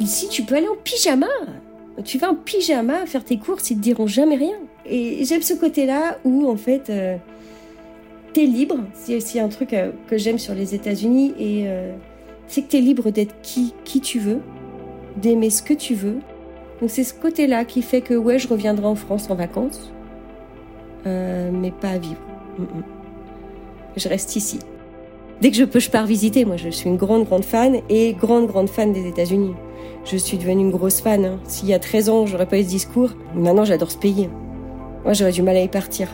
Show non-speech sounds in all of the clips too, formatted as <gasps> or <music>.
Ici, tu peux aller en pyjama. Tu vas en pyjama faire tes courses, ils te diront jamais rien. Et j'aime ce côté-là où, en fait, euh, t'es libre. C'est aussi un truc euh, que j'aime sur les États-Unis. Et euh, c'est que t'es libre d'être qui, qui tu veux, d'aimer ce que tu veux. Donc c'est ce côté-là qui fait que, ouais, je reviendrai en France en vacances. Euh, mais pas à vivre. Mm, mm. Je reste ici. Dès que je peux, je pars visiter. Moi, je suis une grande, grande fan et grande, grande fan des États-Unis. Je suis devenue une grosse fan. hein. S'il y a 13 ans, j'aurais pas eu ce discours. Maintenant, j'adore ce pays. Moi, j'aurais du mal à y partir.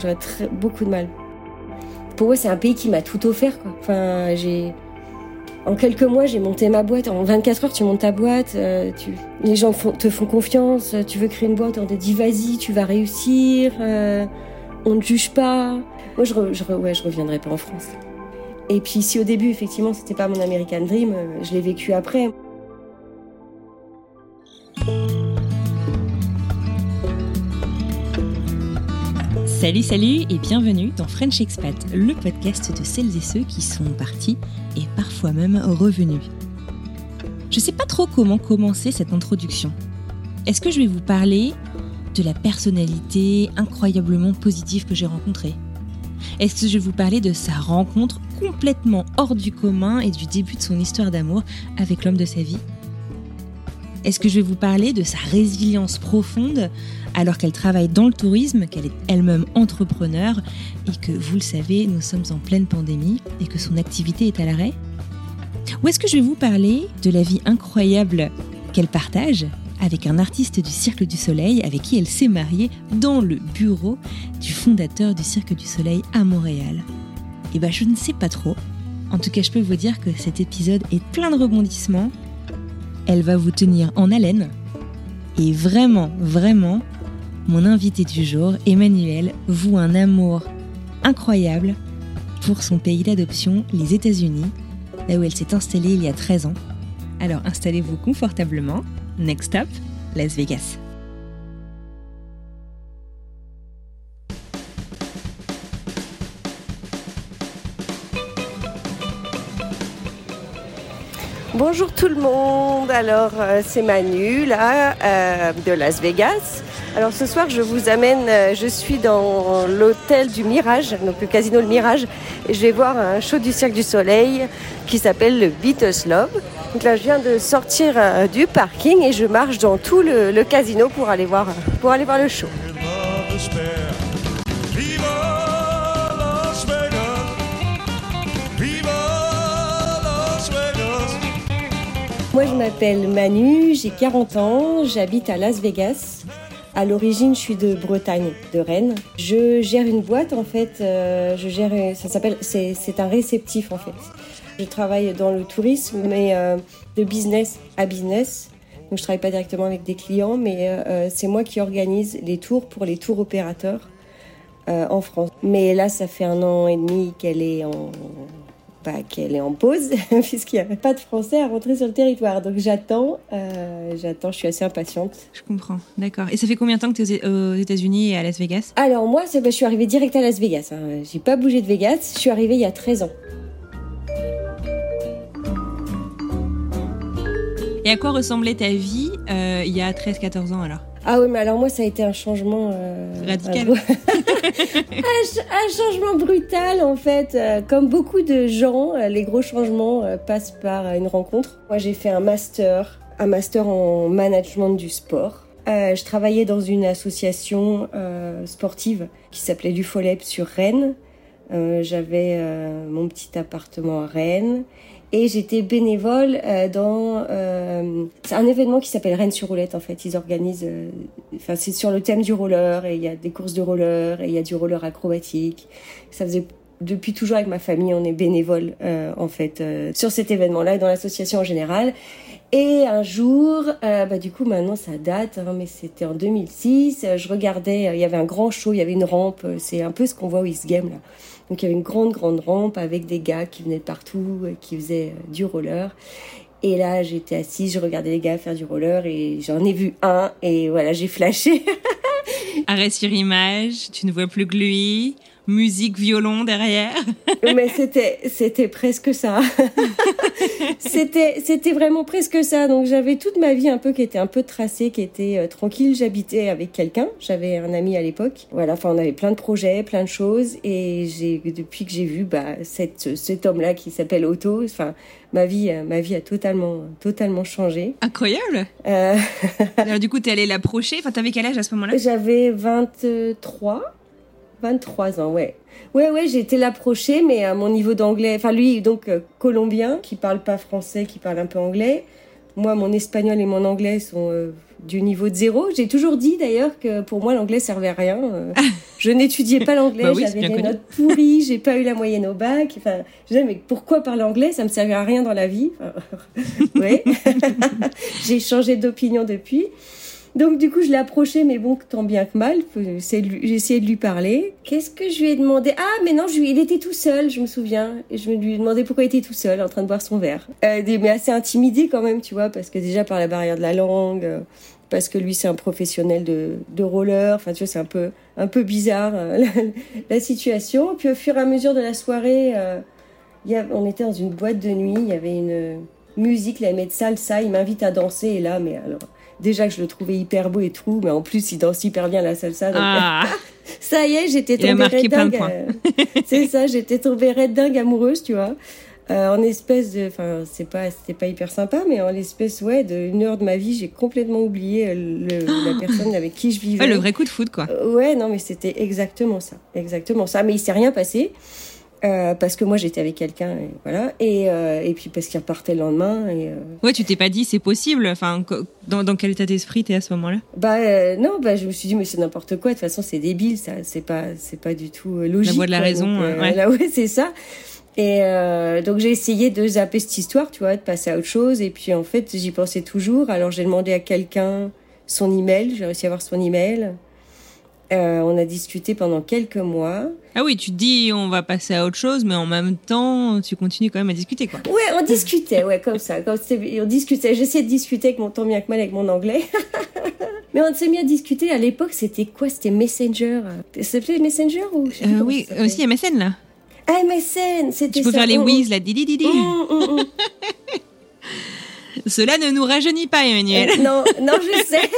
J'aurais très, beaucoup de mal. Pour moi, c'est un pays qui m'a tout offert. Quoi. Enfin, j'ai. En quelques mois, j'ai monté ma boîte. En 24 heures, tu montes ta boîte. euh, tu... Les gens te font confiance. Tu veux créer une boîte, on te dit vas-y, tu vas réussir. euh, On ne juge pas. Moi, je, re- je, re- ouais, je reviendrai pas en France. Et puis, si au début, effectivement, c'était pas mon American Dream, euh, je l'ai vécu après. Salut, salut et bienvenue dans French Expat, le podcast de celles et ceux qui sont partis et parfois même revenus. Je sais pas trop comment commencer cette introduction. Est-ce que je vais vous parler de la personnalité incroyablement positive que j'ai rencontrée? Est-ce que je vais vous parler de sa rencontre complètement hors du commun et du début de son histoire d'amour avec l'homme de sa vie. Est-ce que je vais vous parler de sa résilience profonde alors qu'elle travaille dans le tourisme, qu'elle est elle-même entrepreneur et que, vous le savez, nous sommes en pleine pandémie et que son activité est à l'arrêt? Ou est-ce que je vais vous parler de la vie incroyable qu'elle partage avec un artiste du Cirque du Soleil avec qui elle s'est mariée dans le bureau du fondateur du Cirque du Soleil à Montréal? Eh ben, je ne sais pas trop. En tout cas, je peux vous dire que cet épisode est plein de rebondissements. Elle va vous tenir en haleine. Et vraiment, vraiment, mon invité du jour, Emmanuel, voue un amour incroyable pour son pays d'adoption, les États-Unis, là où elle s'est installée il y a 13 ans. Alors installez-vous confortablement. Next stop, Las Vegas. Bonjour tout le monde, alors euh, c'est Manu là euh, de Las Vegas. Alors ce soir je vous amène, euh, je suis dans l'hôtel du Mirage, donc le casino Le Mirage, et je vais voir un show du Cirque du Soleil qui s'appelle le Beatles Love. Donc là je viens de sortir du parking et je marche dans tout le, le casino pour aller voir, pour aller voir le show. Moi, je m'appelle Manu, j'ai 40 ans, j'habite à Las Vegas. À l'origine, je suis de Bretagne, de Rennes. Je gère une boîte en fait. euh, je gère, ça s'appelle, c'est, un réceptif en fait. Je travaille dans le tourisme, mais euh, de business à business. Donc, je travaille pas directement avec des clients, mais euh, c'est moi qui organise les tours pour les tours opérateurs en France. Mais là, ça fait un an et demi qu'elle est en bah, qu'elle est en pause, <laughs> puisqu'il n'y avait pas de Français à rentrer sur le territoire. Donc j'attends, euh, j'attends, je suis assez impatiente. Je comprends, d'accord. Et ça fait combien de temps que tu es aux États-Unis et à Las Vegas? Alors moi, bah, je suis arrivée direct à Las Vegas. Hein. J'ai pas bougé de Vegas. Je suis arrivée il y a 13 ans. Et à quoi ressemblait ta vie euh, il y a 13-14 ans alors? Ah oui, mais alors moi, ça a été un changement... euh, Radical. un, <laughs> un ch- un changement brutal, en fait. Euh, comme beaucoup de gens, euh, les gros changements euh, passent par une rencontre. Moi, j'ai fait un master, un master en management du sport. Euh, je travaillais dans une association euh, sportive qui s'appelait du Folep sur Rennes. J'avais mon petit appartement à Rennes et j'étais bénévole euh, dans euh, un événement qui s'appelle Rennes sur roulette en fait. Ils organisent, euh, enfin c'est sur le thème du roller et il y a des courses de roller et il y a du roller acrobatique. Ça faisait depuis toujours avec ma famille, on est bénévole euh, en fait euh, sur cet événement-là et dans l'association en général. Et un jour, bah du coup maintenant ça date, hein, mais c'était en 2006. euh, je regardais, il y avait un grand show, il y avait une rampe. C'est un peu ce qu'on voit au X Game là. Donc il y avait une grande grande rampe avec des gars qui venaient de partout, euh, qui faisaient euh, du roller. Et là j'étais assise, je regardais les gars faire du roller et j'en ai vu un et voilà j'ai flashé. <laughs> Arrêt sur image, tu ne vois plus que lui, musique violon derrière. <laughs> Mais c'était c'était presque ça. <laughs> c'était c'était vraiment presque ça. Donc j'avais toute ma vie un peu qui était un peu tracée, qui était euh, tranquille. J'habitais avec quelqu'un. J'avais un ami à l'époque. Voilà. Enfin, on avait plein de projets, plein de choses. Et j'ai depuis que j'ai vu bah cette cet homme-là qui s'appelle Otto. Enfin, ma vie euh, ma vie a totalement totalement changé. Incroyable. Euh, Alors du coup, t'es allé l'approcher. Enfin, t'avais quel âge à ce moment-là? <laughs> J'avais 23, 23 ans, ouais. Ouais, ouais, j'ai été l'approcher, mais à mon niveau d'anglais, enfin lui, donc euh, colombien, qui parle pas français, qui parle un peu anglais. Moi, mon espagnol et mon anglais sont euh, du niveau de zéro. J'ai toujours dit d'ailleurs que pour moi, l'anglais servait à rien. Euh, je n'étudiais pas l'anglais, <laughs> Bah oui, j'avais des connu. notes pourries, j'ai pas eu la moyenne au bac. Enfin, je disais, mais pourquoi parler anglais? Ça me servait à rien dans la vie. Enfin, <laughs> ouais. <laughs> j'ai changé d'opinion depuis. Donc du coup, je l'ai approché, mais bon, tant bien que mal. J'ai essayé de lui- parler. Qu'est-ce que je lui ai demandé? Ah, mais non, il était tout seul, je me souviens. Je lui ai demandé pourquoi il était tout seul, en train de boire son verre. Euh, mais assez intimidé quand même, tu vois, parce que déjà par la barrière de la langue, euh, parce que lui c'est un professionnel de, roller. Enfin, tu vois, c'est un peu un peu bizarre euh, <laughs> la, situation. Puis au fur et à mesure de la soirée, il y a- on était dans une boîte de nuit. Il y avait une musique, la de salsa. Il m'invite à danser et là, mais alors déjà que je le trouvais hyper beau et tout, mais en plus il danse hyper bien la salsa. Donc, Ah, <laughs> ça y est, j'étais Il a tombée marqué red plein de dingue. points. euh, c'est ça, j'étais tombée red dingue amoureuse, tu vois. Euh, en espèce de, enfin, c'est pas, c'était pas hyper sympa, mais en l'espèce, ouais, de une heure de ma vie, j'ai complètement oublié euh, le- <gasps> la personne avec qui je vivais. ouais, le vrai coup de foot, quoi. Euh, Ouais, non, mais c'était exactement ça, exactement ça. Mais il s'est rien passé euh, parce que moi j'étais avec quelqu'un, et voilà, et euh, et puis parce qu'il repartait le lendemain et. euh, Ouais, tu t'es pas dit c'est possible. Enfin, dans, dans quel état d'esprit t'es à ce moment-là? Bah euh, non, bah je me suis dit mais c'est n'importe quoi. De toute façon, c'est débile, ça. C'est pas, c'est pas du tout euh, logique. La voix de la raison, Donc, ouais. Là, <laughs> ouais, c'est ça. Et euh, donc j'ai essayé de zapper cette histoire, tu vois, de passer à autre chose. Et puis en fait, j'y pensais toujours. Alors j'ai demandé à quelqu'un son email. J'ai réussi à avoir son email. Euh, on a discuté pendant quelques mois. Ah oui, tu te dis on va passer à autre chose, mais en même temps, tu continues quand même à discuter, quoi. Ouais, on discutait, ouais, comme ça. C'était- on discutait. J'essayais de discuter avec mon tant bien que mal avec mon anglais. <laughs> Mais on s'est mis à discuter. À l'époque, c'était quoi? C'était Messenger. Ça s'appelait Messenger ou je sais plus Euh, oui, aussi MSN là. Ah, MSN, c'était Tu peux ça. faire les Mm, whiz, la didi didi. mm, mm, mm. <laughs> Cela ne nous rajeunit pas, Emmanuel. Euh, non, non, je <laughs> sais.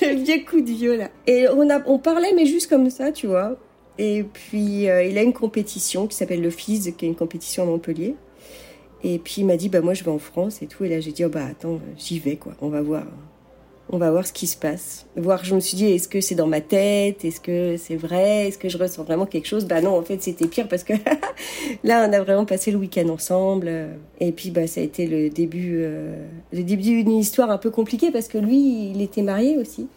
<laughs> Le vieux coup de vieux là. Et on a, on parlait mais juste comme ça, tu vois. Et puis euh, il a une compétition qui s'appelle le FIS, qui est une compétition à Montpellier. Et puis il m'a dit bah moi je vais en France et tout. Et là j'ai dit oh bah attends j'y vais quoi. On va voir. On va voir ce qui se passe. Voir, je me suis dit, est-ce que c'est dans ma tête? Est-ce que c'est vrai? Est-ce que je ressens vraiment quelque chose? Bah non, en fait, c'était pire parce que <laughs> là, on a vraiment passé le week-end ensemble. Et puis, bah, ça a été le début, euh, le début d'une histoire un peu compliquée parce que lui, il était marié aussi.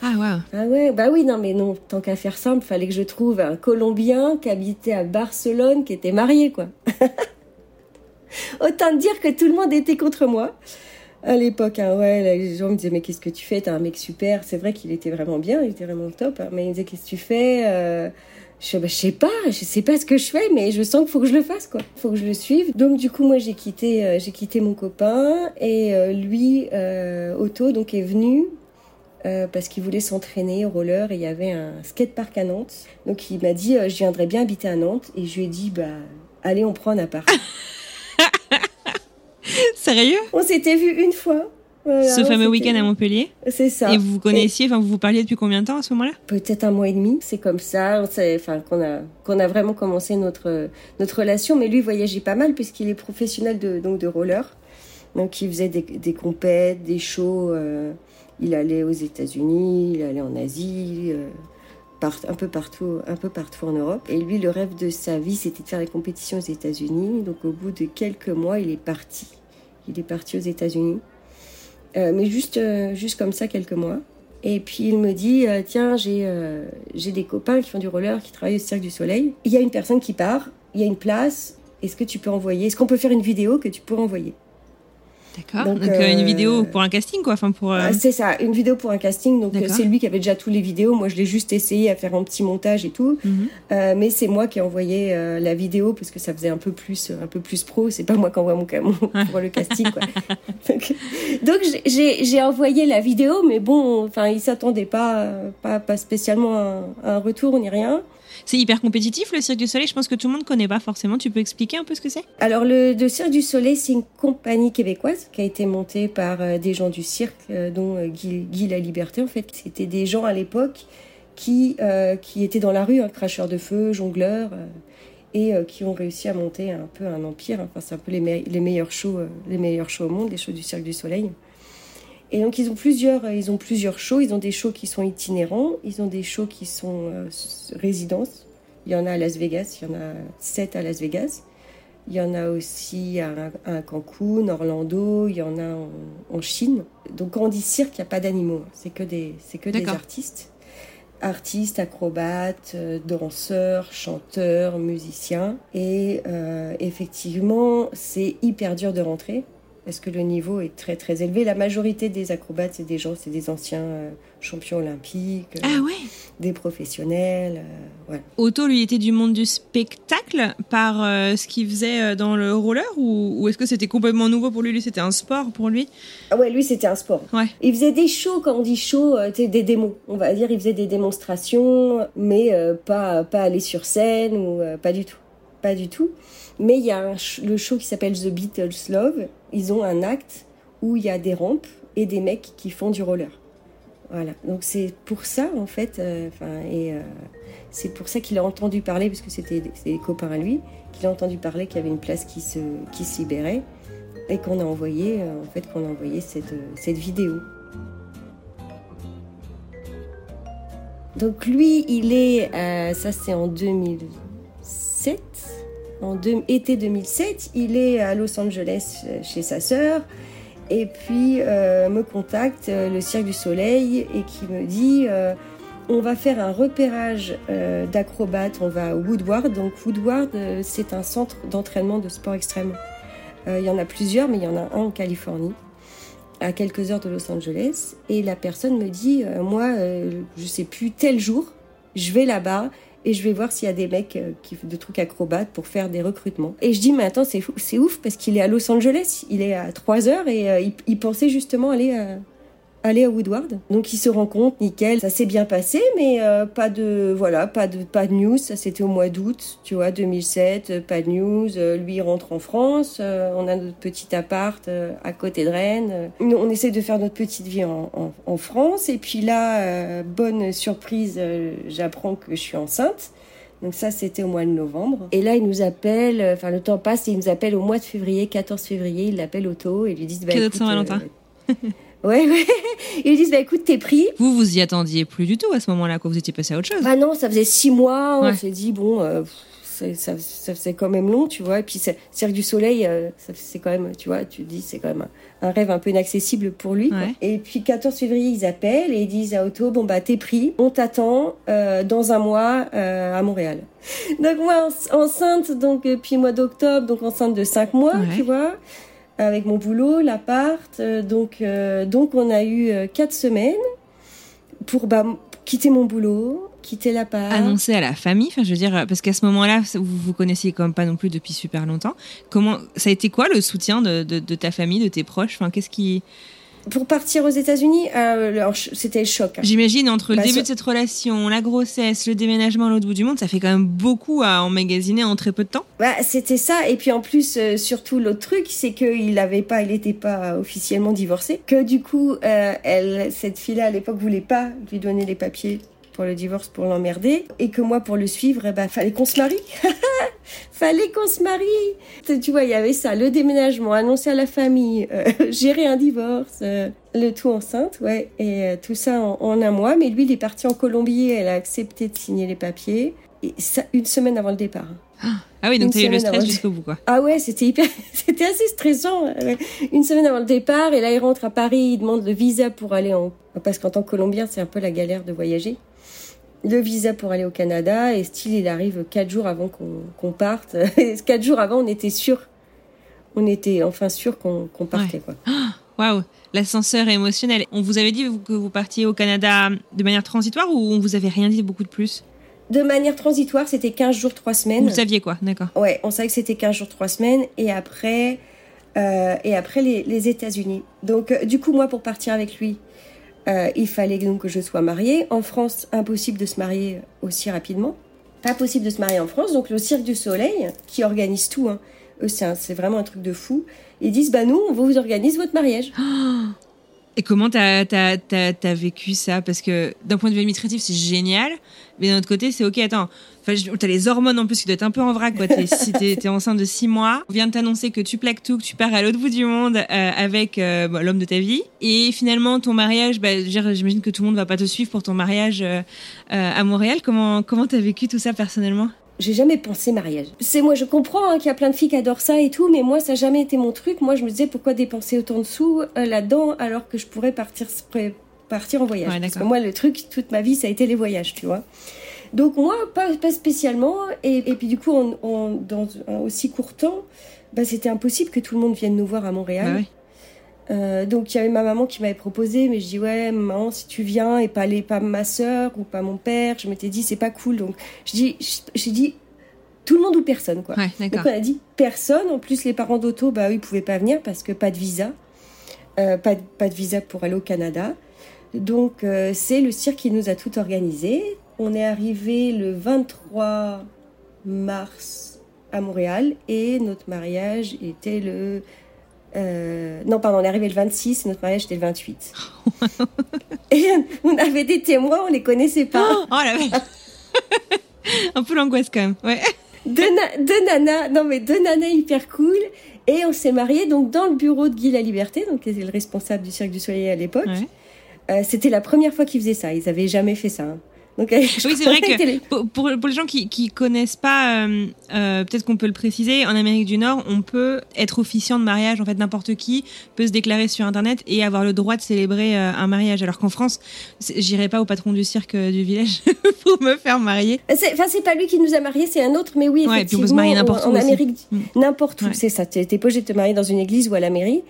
Ah waouh. Ah ouais, bah oui, non, mais non, tant qu'à faire simple, fallait que je trouve un Colombien qui habitait à Barcelone, qui était marié, quoi. <laughs> Autant dire que tout le monde était contre moi. À l'époque, hein, ouais, les gens me disaient mais qu'est-ce que tu fais? T'es un mec super. C'est vrai qu'il était vraiment bien, il était vraiment top. hein, mais ils disaient qu'est-ce que tu fais? Euh, bah, je sais pas, je sais pas ce que je fais, mais je sens qu'il faut que je le fasse, quoi. Faut que je le suive. Donc du coup, moi, j'ai quitté, euh, j'ai quitté mon copain et euh, lui, euh, Otto, donc est venu. euh, parce qu'il voulait s'entraîner au roller et il y avait un skatepark à Nantes. Donc il m'a dit euh, je viendrais bien habiter à Nantes et je lui ai dit bah allez on prend un appart. <laughs> Sérieux on s'était vu une fois. Voilà, Ce fameux week-end à. Montpellier. C'est ça. Et vous vous connaissiez, enfin vous vous parliez depuis combien de temps à ce moment-là peut-être un mois et demi. C'est comme ça, enfin qu'on a qu'on a vraiment commencé notre notre relation. Mais lui voyageait pas mal puisqu'il est professionnel de donc de roller. Donc il faisait des, des compètes, des shows. euh, il allait aux États-Unis, il allait en Asie, euh, un peu partout, un peu partout en Europe. Et lui, le rêve de sa vie, c'était de faire les compétitions aux États-Unis. Donc au bout de quelques mois, il est parti. Il est parti aux États-Unis. Euh, mais juste, euh, juste comme ça, quelques mois. Et puis il me dit euh, tiens j'ai j'ai des copains qui font du roller qui travaillent au Cirque du Soleil. Il y a une personne qui part, il y a une place. Est-ce que tu peux envoyer? Est-ce qu'on peut faire une vidéo que tu pourrais envoyer? D'accord. Donc, Donc, euh, une euh, vidéo pour un casting, quoi. Enfin, pour. euh, Ah, C'est ça, une vidéo pour un casting. Donc euh, c'est lui qui avait déjà tous les vidéos. Moi je l'ai juste essayé à faire un petit montage et tout. mhm. Euh, mais c'est moi qui ai envoyé euh, la vidéo parce que ça faisait un peu plus un peu plus pro. C'est pas moi qui envoie mon, ca- mon pour le casting quoi. <laughs> donc donc j'ai- envoyé la vidéo, mais bon, enfin il s'attendait pas euh, pas pas spécialement à, un- à un retour ni rien. C'est hyper compétitif le Cirque du Soleil. Je pense que tout le monde connaît pas forcément. Tu peux expliquer un peu ce que c'est? Alors le Cirque du Soleil, c'est une compagnie québécoise qui a été montée par euh, des gens du cirque, euh, dont euh, Guy, Guy La Liberté en fait. C'était des gens à l'époque qui qui étaient dans la rue, hein, cracheurs de feu, jongleurs, et qui ont réussi à monter un peu un empire. Enfin, c'est un peu les, me- les meilleurs shows, les meilleurs shows au monde, les shows du Cirque du Soleil. Et donc ils ont plusieurs, euh, ils ont plusieurs shows. Ils ont des shows qui sont itinérants, ils ont des shows qui sont euh, résidences. Il y en a à Las Vegas, il y en a sept à Las Vegas. Il y en a aussi à, à Cancun, Orlando, il y en a en, en Chine. Donc quand on dit cirque, il n'y a pas d'animaux, c'est que des, c'est que des artistes. Artistes, acrobates, euh, danseurs, chanteurs, musiciens. Et euh, effectivement, c'est hyper dur de rentrer parce que le niveau est très très élevé? La majorité des acrobates, c'est des gens, c'est des anciens euh, champions olympiques, euh, Ah ouais. des professionnels. euh, voilà. Otto, lui, était du monde du spectacle par euh, ce qu'il faisait euh, dans le roller ou, ou est-ce que c'était complètement nouveau pour lui? Lui, c'était un sport pour lui? Ah ouais, lui c'était un sport. Ouais. Il faisait des shows, quand on dit show, euh, des démos. On va dire, il faisait des démonstrations, mais euh, pas pas aller sur scène ou euh, pas du tout, pas du tout. Mais il y a un le show qui s'appelle The Beatles Love. Ils ont un acte où il y a des rampes et des mecs qui font du roller. Voilà. Donc c'est pour ça en fait, euh, enfin et euh, c'est pour ça qu'il a entendu parler parce que c'était des, copains à lui, qu'il a entendu parler qu'il y avait une place qui se qui libérait et qu'on a envoyé euh, en fait qu'on a envoyé cette cette vidéo. Donc lui, il est ça c'est en 2007 en deux- été 2007, il est à Los Angeles euh, chez sa sœur et puis euh, me contacte euh, le Cirque du Soleil et qui me dit euh, on va faire un repérage euh, d'acrobates, on va à Woodward. Donc Woodward, c'est un centre d'entraînement de sport extrême. Il y en a plusieurs, mais il y en a un en Californie, à quelques heures de Los Angeles. Et la personne me dit, moi, je sais plus, tel jour, je vais là-bas et je vais voir s'il y a des mecs euh, qui font des trucs acrobates pour faire des recrutements. Et je dis, mais attends, c'est ouf parce qu'il est à Los Angeles, il est à 3 heures et euh, il, il pensait justement aller à, aller à Woodward. Donc il se rend compte, nickel, ça s'est bien passé, mais euh, pas de voilà, pas de pas de news. Ça c'était au mois d'août, tu vois, 2007, euh, pas de news. Euh, lui il rentre en France, euh, on a notre petit appart à côté de Rennes. On essaie de faire notre petite vie en, en, en France. Et puis là, bonne surprise, j'apprends que je suis enceinte. Donc ça, c'était au mois de novembre. Et là, il nous appelle, enfin le temps passe, et il nous appelle au mois de février, 14 février, il l'appelle Otto et lui disent... Bah, Cadeau de Saint-Valentin? <laughs> ouais, ouais. <laughs> Ils lui disent, bah écoute, t'es pris. Vous, vous y attendiez plus du tout à ce moment-là, quand vous étiez passé à autre chose. Ah non, ça faisait six mois, on Ouais. s'est dit, bon, euh, ça, ça faisait quand même long, tu vois. Et puis, c'est- Cirque du Soleil, euh, ça- c'est quand même, tu vois, tu te dis, c'est quand même un, un rêve un peu inaccessible pour lui. Ouais. Et puis, 14 février, ils appellent et ils disent à Otto, bon, bah, t'es pris, on t'attend euh, dans un mois euh, à Montréal. <laughs> Donc, moi, en- enceinte, donc, euh, puis mois d'octobre, donc enceinte de cinq mois, Ouais. tu vois. Avec mon boulot, l'appart. euh, donc, euh, donc on a eu euh, quatre semaines pour bah, quitter mon boulot, quitter l'appart. Annoncé à la famille, enfin, je veux dire, parce qu'à ce moment-là, vous vous connaissiez quand même pas non plus depuis super longtemps. Comment, ça a été quoi le soutien de, de, de ta famille, de tes proches? Enfin, qu'est-ce qui, Pour partir aux États-Unis, euh, c'était le choc. hein. j'imagine entre le Bah, début de cette relation, la grossesse, le déménagement à l'autre bout du monde, ça fait quand même beaucoup à emmagasiner en très peu de temps. Bah, c'était ça. Et puis en plus, euh, surtout l'autre truc, c'est qu'il avait pas, il était pas officiellement divorcé. Que du coup, euh, elle, cette fille-là à l'époque voulait pas lui donner les papiers pour le divorce pour l'emmerder. Et que moi, pour le suivre, eh ben, fallait qu'on se marie. <laughs> fallait qu'on se marie. Tu vois, il y avait ça, le déménagement, annoncer à la famille, euh, <laughs> gérer un divorce, euh, le tout enceinte, ouais. Et euh, tout ça en, en un mois. Mais lui, il est parti en Colombie. Elle a accepté de signer les papiers. Et ça, une semaine avant le départ. <gasps> Ah oui, donc Une t'as eu le stress jusqu'au bout, quoi. Ah ouais, c'était hyper, <laughs> c'était assez stressant. Une semaine avant le départ, et là il rentre à Paris, il demande le visa pour aller en, parce qu'en tant que Colombien, c'est un peu la galère de voyager. Le visa pour aller au Canada, et style, il arrive quatre jours avant qu'on parte. <laughs> Quatre jours avant, on était sûr, on était enfin sûr qu'on partait quoi. <gasps> Waouh, l'ascenseur émotionnel. On vous avait dit que vous partiez au Canada de manière transitoire ou on vous avait rien dit beaucoup de plus? De manière transitoire, c'était 15 jours, 3 semaines. Vous saviez quoi, d'accord. Ouais, on savait que c'était 15 jours, 3 semaines. Et après, euh, et après les, les États-Unis. Donc, euh, du coup, moi, pour partir avec lui, euh, il fallait donc que je sois mariée. En France, impossible de se marier aussi rapidement. Pas possible de se marier en France. Donc, le Cirque du Soleil, qui organise tout, hein, c'est vraiment un truc de fou. Ils disent, bah nous, on vous organise votre mariage. Et comment t'as as, t'as vécu ça? Parce que d'un point de vue administratif, c'est génial, mais d'un autre côté, c'est ok. Attends, t'as les hormones en plus qui doivent être un peu en vrac. Quoi. T'es, si enceinte de six mois, on vient de t'annoncer que tu plaques tout, que tu pars à l'autre bout du monde euh, avec euh, l'homme de ta vie, et finalement ton mariage, bah, j'imagine que tout le monde va pas te suivre pour ton mariage euh, euh, à Montréal. Comment comment t'as vécu tout ça personnellement? J'ai jamais pensé mariage. C'est moi, je comprends hein, qu'il y a plein de filles qui adorent ça et tout, mais moi, ça n'a jamais été mon truc. Moi, je me disais pourquoi dépenser autant de sous euh, là-dedans alors que je pourrais partir, partir en voyage? Ouais, Parce que d'accord. moi, le truc, toute ma vie, ça a été les voyages, tu vois. Donc moi, pas, pas spécialement. Et, et puis du coup, on, on- dans un aussi court temps, bah, c'était impossible que tout le monde vienne nous voir à Montréal. Bah ouais. Euh, donc il y avait ma maman qui m'avait proposé, mais je dis ouais maman si tu viens et pas les pas ma sœur ou pas mon père, je m'étais dit c'est pas cool donc je dis j'ai dit tout le monde ou personne quoi. Ouais, Donc on a dit personne. En plus les parents d'Auto bah eux ils pouvaient pas venir parce que pas de visa, Euh, pas de, pas de visa pour aller au Canada. Donc euh, c'est le cirque qui nous a tout organisé. On est arrivé le 23 mars à Montréal et notre mariage était le euh, non, pardon, on est arrivé le 26 et notre mariage était le 28. <laughs> et on avait des témoins, on les connaissait pas. Oh la vache <laughs> Un peu l'angoisse quand même. Ouais. deux, na- deux nanas, non mais deux nanas hyper cool. Et on s'est mariés donc dans le bureau de Guy La Liberté, donc qui était le responsable du Cirque du Soleil à l'époque. ouais. Euh, C'était la première fois qu'ils faisaient ça. Ils avaient jamais fait ça. hein. Donc, Oui, c'est <laughs> vrai que pour, pour, pour les gens qui qui connaissent pas, euh, euh, peut-être qu'on peut le préciser, en Amérique du Nord, on peut être officiant de mariage. En fait, n'importe qui peut se déclarer sur Internet et avoir le droit de célébrer euh, un mariage. Alors qu'en France, j'irai pas au patron du cirque du village <laughs> pour me faire marier. Enfin, c'est pas lui qui nous a mariés, c'est un autre, mais oui, Ouais, et puis on effectivement, peut se marier n'importe où en. Amérique, Mm. n'importe où, Ouais. c'est ça. T'es t'es pas obligé de te marier dans une église ou à la mairie.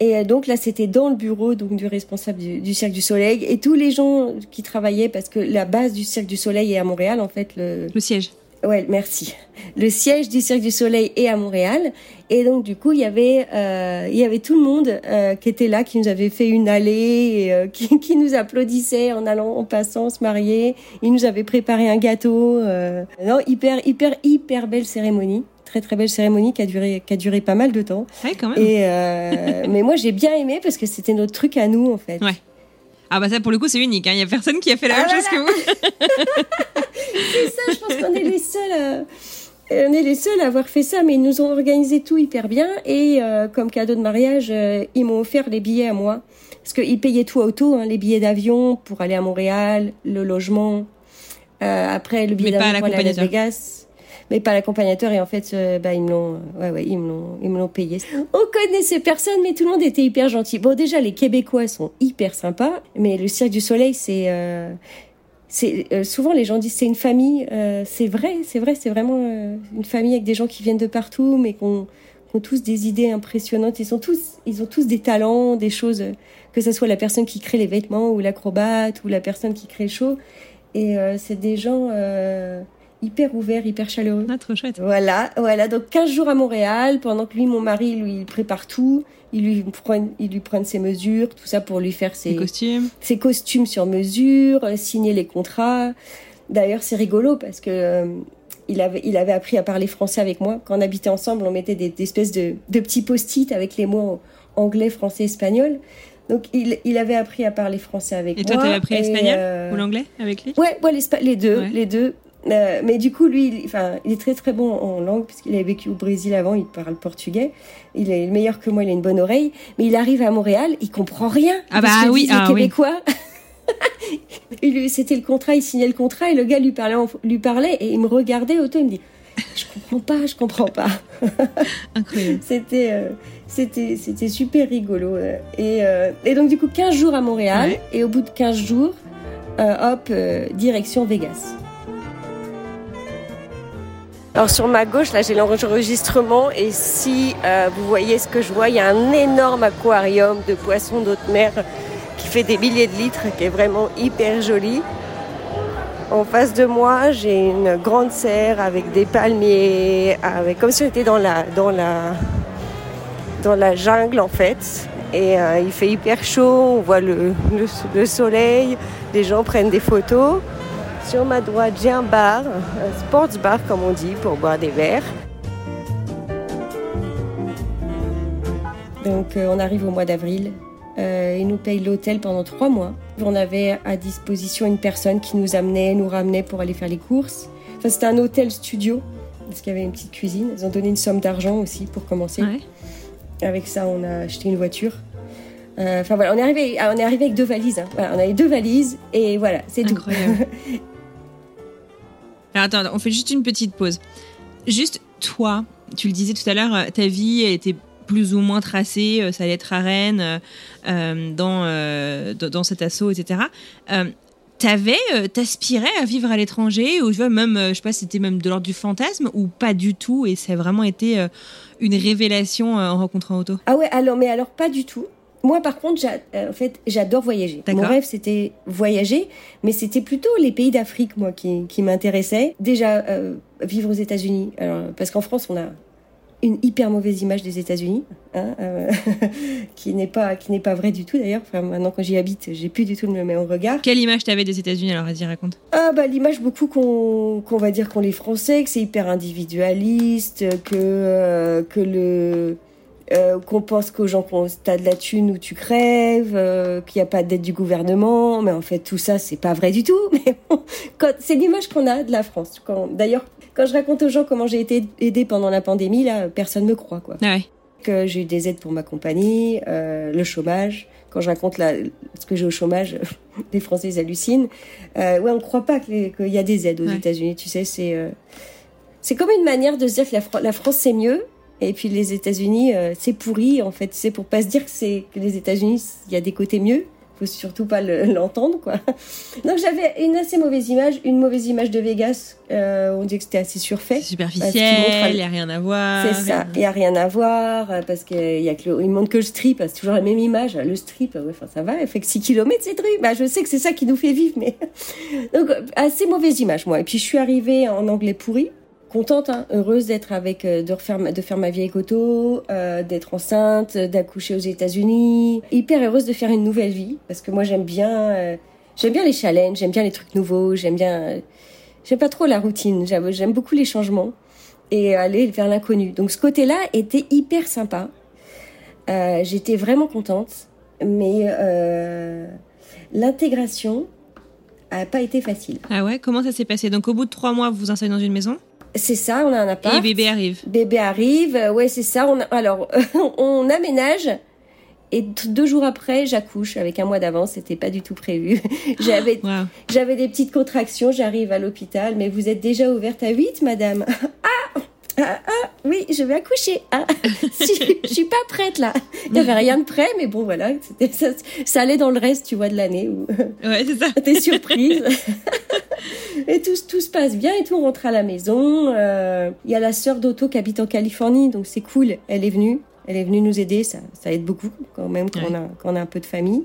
Et euh, donc là, c'était dans le bureau donc du responsable du, du Cirque du Soleil et tous les gens qui travaillaient parce que la base du Cirque du Soleil est à Montréal en fait. Le, Le siège. Ouais, merci. Le siège du Cirque du Soleil est à Montréal. Et donc, du coup, il y avait, euh, il y avait tout le monde euh, qui était là, qui nous avait fait une allée, et, euh, <laughs> qui, qui nous applaudissait en allant, en passant, se marier. Il nous avait préparé un gâteau. euh, non, hyper, hyper, hyper belle cérémonie. Très, très belle cérémonie qui a duré, qui a duré pas mal de temps. Ouais, quand même. Et, euh, <laughs> mais moi, j'ai bien aimé parce que c'était notre truc à nous, en fait. Ouais. Ah bah ça pour le coup c'est unique, il y a personne qui a fait la Ah, même chose que vous. <laughs> <laughs> C'est ça, je pense qu'on est les seuls à... On est les seuls à avoir fait ça, mais ils nous ont organisé tout hyper bien. Et euh, comme cadeau de mariage, euh, ils m'ont offert les billets à moi. Parce qu'ils payaient tout auto, hein, les billets d'avion pour aller à Montréal, le logement. Euh, après, le billet d'avion pour aller à Las. Vegas. Mais pas l'accompagnateur. Et en fait, euh, bah, ils me l'ont, ouais, ouais, ils me l'ont, ils me l'ont payé. On connaissait personne, mais tout le monde était hyper gentil. Bon, déjà, les Québécois sont hyper sympas. Mais le Cirque du Soleil, c'est, euh, c'est euh, souvent les gens disent c'est une famille. euh, c'est vrai, c'est vrai, c'est vraiment euh, une famille avec des gens qui viennent de partout, mais qu'on ont tous des idées impressionnantes. Ils sont tous, ils ont tous des talents, des choses, euh, que ce soit la personne qui crée les vêtements ou l'acrobate ou la personne qui crée le show. Et euh, c'est des gens euh, hyper ouverts, hyper chaleureux. Ah, trop chouette. Voilà, voilà. Donc 15 jours à Montréal, pendant que lui, mon mari, lui, il prépare tout. Il lui prennent, ils lui prennent ses mesures, tout ça pour lui faire ses, Les costumes. ses costumes sur mesure, signer les contrats. D'ailleurs, c'est rigolo parce que euh, il avait, il avait appris à parler français avec moi. Quand on habitait ensemble, on mettait des, des espèces de, de petits post-it avec les mots anglais, français, espagnol. Donc, il, il avait appris à parler français avec Et moi. toi, t'avais appris et, l'espagnol euh, ou l'anglais avec lui? Ouais, ouais, l'espa- les deux, Ouais. les deux. Euh, mais du coup, lui, il, enfin, il est très très bon en langue puisqu'il a vécu au Brésil avant. Il parle portugais. Il est meilleur que moi. Il a une bonne oreille. Mais il arrive à Montréal, il comprend rien. Ah bah que oui, ah oui. Québécois. <laughs> Lui- C'était le contrat. Il signait le contrat et le gars lui parlait, lui parlait et il me regardait auto. Il me dit, je comprends pas, je comprends pas. <laughs> Incroyable. C'était euh, c'était c'était super rigolo euh. et euh, et donc du coup 15 jours à Montréal Ouais. et au bout de 15 jours euh, hop direction Vegas. Alors sur ma gauche là j'ai l'enregistrement et si euh, vous voyez ce que je vois il y a un énorme aquarium de poissons d'haute mer qui fait des milliers de litres qui est vraiment hyper joli. En face de moi, j'ai une grande serre avec des palmiers, comme si on était dans la jungle en fait. Et euh, il fait hyper chaud, on voit le, le, le soleil, les gens prennent des photos. Sur ma droite, j'ai un bar, un sports bar comme on dit, pour boire des verres. Donc euh, on arrive au mois d'avril. Euh, ils nous payent l'hôtel pendant trois mois. On avait à disposition une personne qui nous amenait, nous ramenait pour aller faire les courses. Enfin, c'était un hôtel studio, parce qu'il y avait une petite cuisine. Ils ont donné une somme d'argent aussi pour commencer. Ouais. Avec ça, on a acheté une voiture. Euh, Enfin voilà, on est arrivé, on est arrivé avec deux valises. hein. Voilà, on avait deux valises et voilà, c'est tout. <laughs> Alors attends, on fait juste une petite pause. Juste toi, tu le disais tout à l'heure, euh, ta vie était plus ou moins tracée, euh, ça allait être à Rennes, euh, dans, dans cet assaut, etc. Euh, T'avais, t'aspirais à vivre à l'étranger ou tu vois même, je sais pas, c'était même de l'ordre du fantasme ou pas du tout et ça a vraiment été une révélation en rencontrant Otto? Ah ouais, alors mais alors pas du tout. Moi par contre, euh, en fait, j'adore voyager. Mon rêve c'était voyager, mais c'était plutôt les pays d'Afrique moi qui, qui m'intéressaient. Déjà euh, vivre aux États-Unis, parce qu'en France on a une hyper mauvaise image des États-Unis, hein, euh, <laughs> qui n'est pas qui n'est pas vraie du tout d'ailleurs. Enfin maintenant quand j'y habite, j'ai plus du tout le même regard. Quelle image t'avais des États-Unis? Alors vas-y raconte. Ah bah l'image beaucoup qu'on qu'on va dire qu'on les Français, que c'est hyper individualiste, que euh, que le euh, qu'on pense qu'aux gens qu'on t'as de la thune ou tu crèves, euh, qu'il n'y a pas d'aide du gouvernement, mais en fait tout ça c'est pas vrai du tout. <laughs> Mais bon, c'est l'image qu'on a de la France. Quand- D'ailleurs quand je raconte aux gens comment j'ai été aidée pendant la pandémie, là personne me croit quoi ouais. que j'ai eu des aides pour ma compagnie, euh, le chômage. Quand je raconte la, ce que j'ai au chômage, <laughs> les Français ils hallucinent. Euh, ouais, on ne croit pas qu'il y a des aides aux Ouais. États-Unis. Tu sais, c'est euh, c'est comme une manière de se dire que la, Fran- la France c'est mieux. Et puis les États-Unis, euh, c'est pourri en fait. C'est pour pas se dire que c'est que les États-Unis, il y a des côtés mieux. Faut surtout pas le- <laughs> l'entendre quoi. Donc j'avais une assez mauvaise image, une mauvaise image de Vegas. Euh, on dit que c'était assez surfait. Superficiel, il n'y a rien à voir. C'est ça, il y a rien à voir euh, parce qu'il y a que le, il montre que le strip, c'est toujours la même image. Le strip, ouais, enfin ça va, elle fait que 6 km ces trucs. Bah je sais que c'est ça qui nous fait vivre, mais <laughs> donc euh, assez mauvaise image moi. Et puis je suis arrivée en anglais pourri, contente, hein, heureuse d'être avec, euh, de refaire, de faire ma vie avec Otto, euh, d'être enceinte, d'accoucher aux États-Unis, hyper heureuse de faire une nouvelle vie parce que moi j'aime bien, euh, j'aime bien les challenges, j'aime bien les trucs nouveaux, j'aime bien, euh, j'aime pas trop la routine, j'aime beaucoup les changements et aller vers l'inconnu. Donc ce côté-là était hyper sympa. Euh, J'étais vraiment contente, mais euh, l'intégration a pas été facile. Ah ouais, comment ça s'est passé? Donc au bout de trois mois, vous vous installez dans une maison? C'est ça, on a un appart. et bébé arrive. Bébé arrive, euh, ouais c'est ça. On a- alors <laughs> on aménage et deux jours après j'accouche avec un mois d'avance. C'était pas du tout prévu. <laughs> J'avais. J'avais des petites contractions, j'arrive à l'hôpital, mais vous êtes déjà ouverte à 8, madame? <laughs> Ah ah, ah, oui, je vais accoucher. Ah, <laughs> si, je suis pas prête là. Il y avait rien de prêt, mais bon voilà, ça, ça allait dans le reste, tu vois, de l'année où <laughs> Ouais, c'est ça. <laughs> t'es surprise. Et tout, tout se passe bien et tout. On rentre à la maison. euh, Il y a la sœur d'Otto qui habite en Californie, donc c'est cool. Elle est venue. Elle est venue nous aider. Ça, ça aide beaucoup quand même quand, Ouais. on a, quand on a un peu de famille.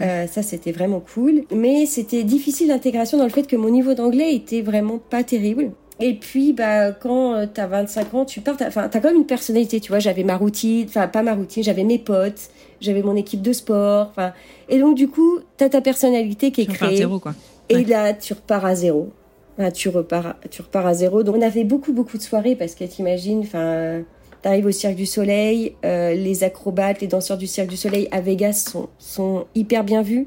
Euh, ça, c'était vraiment cool. Mais c'était difficile l'intégration dans le fait que mon niveau d'anglais était vraiment pas terrible. Et puis, bah, quand euh, t'as 25 ans, tu pars, t'as- enfin, t'as quand même une personnalité, tu vois. J'avais ma routine, enfin, pas ma routine, j'avais mes potes, j'avais mon équipe de sport, enfin. Et donc, du coup, t'as ta personnalité qui est Tu créée. zéro, quoi. Et là, tu repars à zéro. Enfin, tu repars, à- tu repars à zéro. Donc, on a fait beaucoup, beaucoup de soirées parce que t'imagines, enfin, t'arrives au Cirque du Soleil, euh, les acrobates, les danseurs du Cirque du Soleil à Vegas sont, sont hyper bien vus.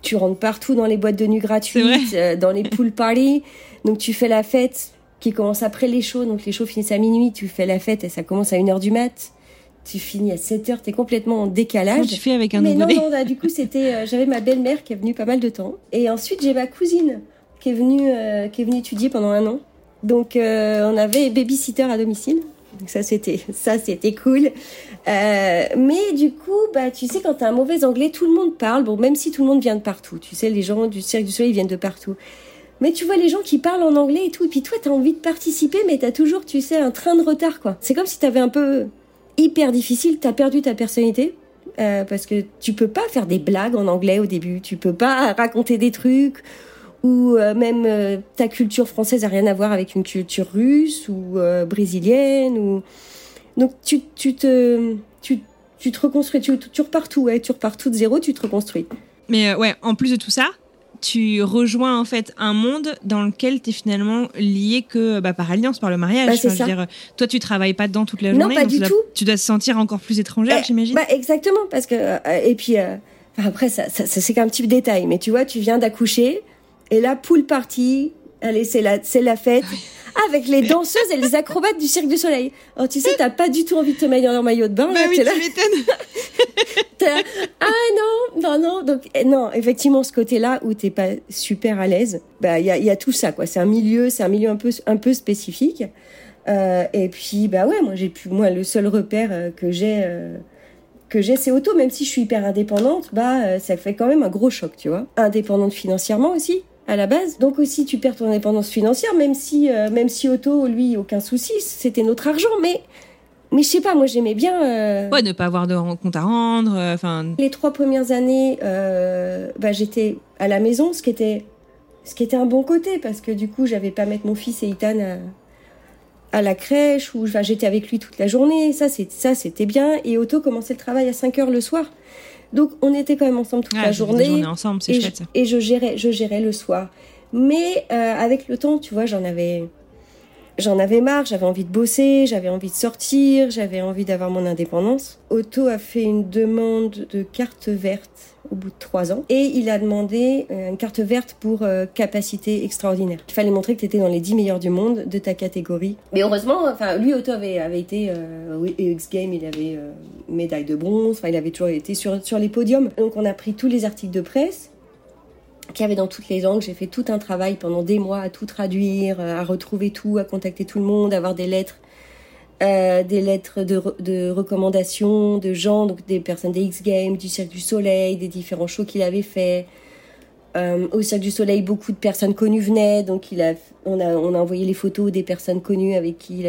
Tu rentres partout dans les boîtes de nuit gratuites, euh, dans les pool parties. Donc, tu fais la fête qui commence après les shows. Donc, les shows finissent à minuit. Tu fais la fête et ça commence à 1h du mat. Tu finis à 7h, t'es complètement en décalage. tu fais avec un Mais non, non, là, du coup, c'était, euh, j'avais ma belle-mère qui est venue pas mal de temps. Et ensuite, j'ai ma cousine qui est venue, euh, qui est venue étudier pendant un an. Donc, euh, on avait babysitter à domicile. Donc ça, c'était, ça, c'était cool. Euh, mais du coup, bah, tu sais, quand t'as un mauvais anglais, tout le monde parle. Bon, même si tout le monde vient de partout. Tu sais, les gens du Cirque du Soleil viennent de partout. Mais tu vois les gens qui parlent en anglais et tout, et puis toi, t'as envie de participer, mais t'as toujours, tu sais, un train de retard, quoi. C'est comme si t'avais un peu hyper difficile, t'as perdu ta personnalité, euh, parce que tu peux pas faire des blagues en anglais au début, tu peux pas raconter des trucs, ou euh, même euh, ta culture française a rien à voir avec une culture russe ou brésilienne, ou donc tu, tu te tu, tu te reconstruis, tu, tu repars tout, ouais, tu repars tout de zéro, tu te reconstruis. Mais ouais, en plus de tout ça, tu rejoins en fait un monde dans lequel tu es finalement lié que bah, par alliance, par le mariage. Bah, Enfin, je veux dire, toi, tu travailles pas dedans toute la Non, journée. pas donc du tu dois- tout. Tu dois te sentir encore plus étrangère, Eh, j'imagine. Bah exactement, parce que euh, et puis euh, après ça, ça, ça, c'est qu'un petit détail, mais tu vois, tu viens d'accoucher et là pool party, allez c'est la c'est la fête avec les <laughs> danseuses et les acrobates du Cirque du Soleil. Alors tu sais, t'as pas du tout envie de te mettre en maillot de bain, Bah là, oui, t'es là, tu m'étonnes. <laughs> <laughs> ah non, non non, donc eh, non, effectivement ce côté-là où t'es pas super à l'aise, bah il y a, y a tout ça quoi. C'est un milieu, c'est un milieu un peu un peu spécifique. Euh, et puis bah ouais, moi j'ai pu moi le seul repère euh, que j'ai euh, que j'ai c'est auto même si je suis hyper indépendante, bah euh, ça fait quand même un gros choc, tu vois. Indépendante financièrement aussi à la base. Donc aussi tu perds ton indépendance financière même si euh, même si auto lui aucun souci, c'était notre argent mais mais je sais pas, moi j'aimais bien euh, Ouais, ne pas avoir de compte à rendre. euh, Enfin, les trois premières années, euh, bah, j'étais à la maison, ce qui était, ce qui était un bon côté parce que du coup, j'avais pas à mettre mon fils et Ethan à, à la crèche ou j'étais avec lui toute la journée. Ça, c'est ça, c'était bien. Et Otto commençait le travail à 5 heures le soir, donc on était quand même ensemble toute la journée. journées ensemble, c'est et, chouette je, et je gérais, je gérais le soir. Mais euh, avec le temps, tu vois, j'en avais, j'en avais marre. J'avais envie de bosser, j'avais envie de sortir, j'avais envie d'avoir mon indépendance. Otto a fait une demande de carte verte au bout de trois ans et il a demandé euh, une carte verte pour euh, capacité extraordinaire. Il fallait montrer que tu étais dans les 10 meilleurs du monde de ta catégorie. Mais heureusement, enfin lui Otto avait, avait été euh, au X Games, il avait euh, médaille de bronze, enfin il avait toujours été sur sur les podiums. Donc on a pris tous les articles de presse qu'il y avait dans toutes les langues. J'ai fait tout un travail pendant des mois à tout traduire, euh, à retrouver tout, à contacter tout le monde, à avoir des lettres, euh, des lettres de, re- de recommandation de gens, donc des personnes des X Games, du Cirque du Soleil, des différents shows qu'il avait fait. Euh, au Cirque du Soleil, beaucoup de personnes connues venaient, donc on, a, envoyé les photos des personnes connues avec qui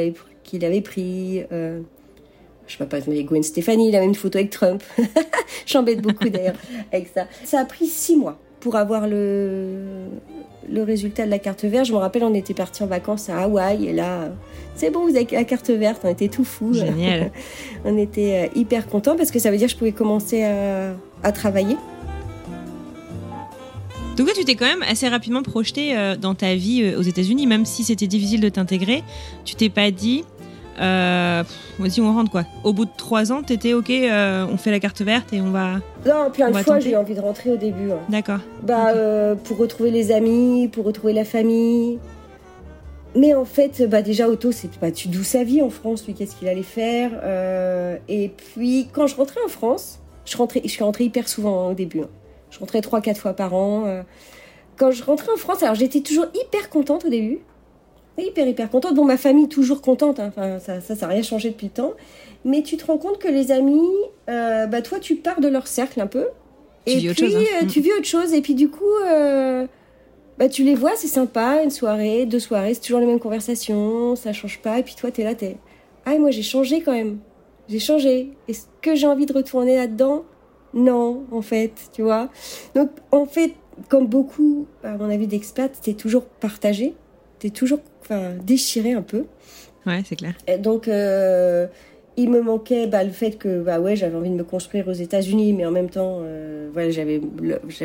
il avait pris. Euh, je sais pas, mais Gwen Stefani, il a même une photo avec Trump. <laughs> J'embête beaucoup d'ailleurs avec ça. Ça a pris six mois pour avoir le, le résultat de la carte verte. Je me rappelle, on était partis en vacances à Hawaï et là, c'est bon, vous avez la carte verte. On était tout fous. Génial. <laughs> on était euh, hyper contents parce que ça veut dire que je pouvais commencer à, à travailler. Donc là, tu t'es quand même assez rapidement projeté euh, dans ta vie euh, aux États-Unis, même si c'était difficile de t'intégrer. Tu t'es pas dit, euh, vas-y, on rentre quoi. Au bout de trois ans, t'étais ok, euh, on fait la carte verte et on va. Non, de va fois, j'ai eu envie de rentrer au début. hein. D'accord. Bah, euh, pour retrouver les amis, pour retrouver la famille. Mais en fait, bah déjà Otto, c'est pas tu d'où sa vie en France, lui, qu'est-ce qu'il allait faire. euh, et puis quand je rentrais en France, je rentrais, je suis rentrée hyper souvent hein, au début. hein. Je rentrais trois, quatre fois par an. Quand je rentrais en France, alors j'étais toujours hyper contente au début, hyper hyper contente. Bon, ma famille toujours contente. hein. Enfin, ça, ça, ça n'a rien changé depuis le temps. Mais tu te rends compte que les amis, euh, bah toi, tu pars de leur cercle un peu. Tu et vis autre puis chose, hein. euh, tu vis autre chose. Et puis du coup, euh, bah, tu les vois, c'est sympa, une soirée, deux soirées, c'est toujours les mêmes conversations, ça change pas. Et puis toi, t'es là, t'es. Ah, moi, j'ai changé quand même. J'ai changé. Est-ce que j'ai envie de retourner là-dedans? Non, en fait, tu vois. Donc, en fait, comme beaucoup, à mon avis, d'expats, t'es toujours partagé. T'es toujours enfin, déchiré un peu. Ouais, c'est clair. Et donc, euh, il me manquait bah, le fait que bah ouais, j'avais envie de me construire aux États-Unis, mais en même temps, euh, voilà, j'avais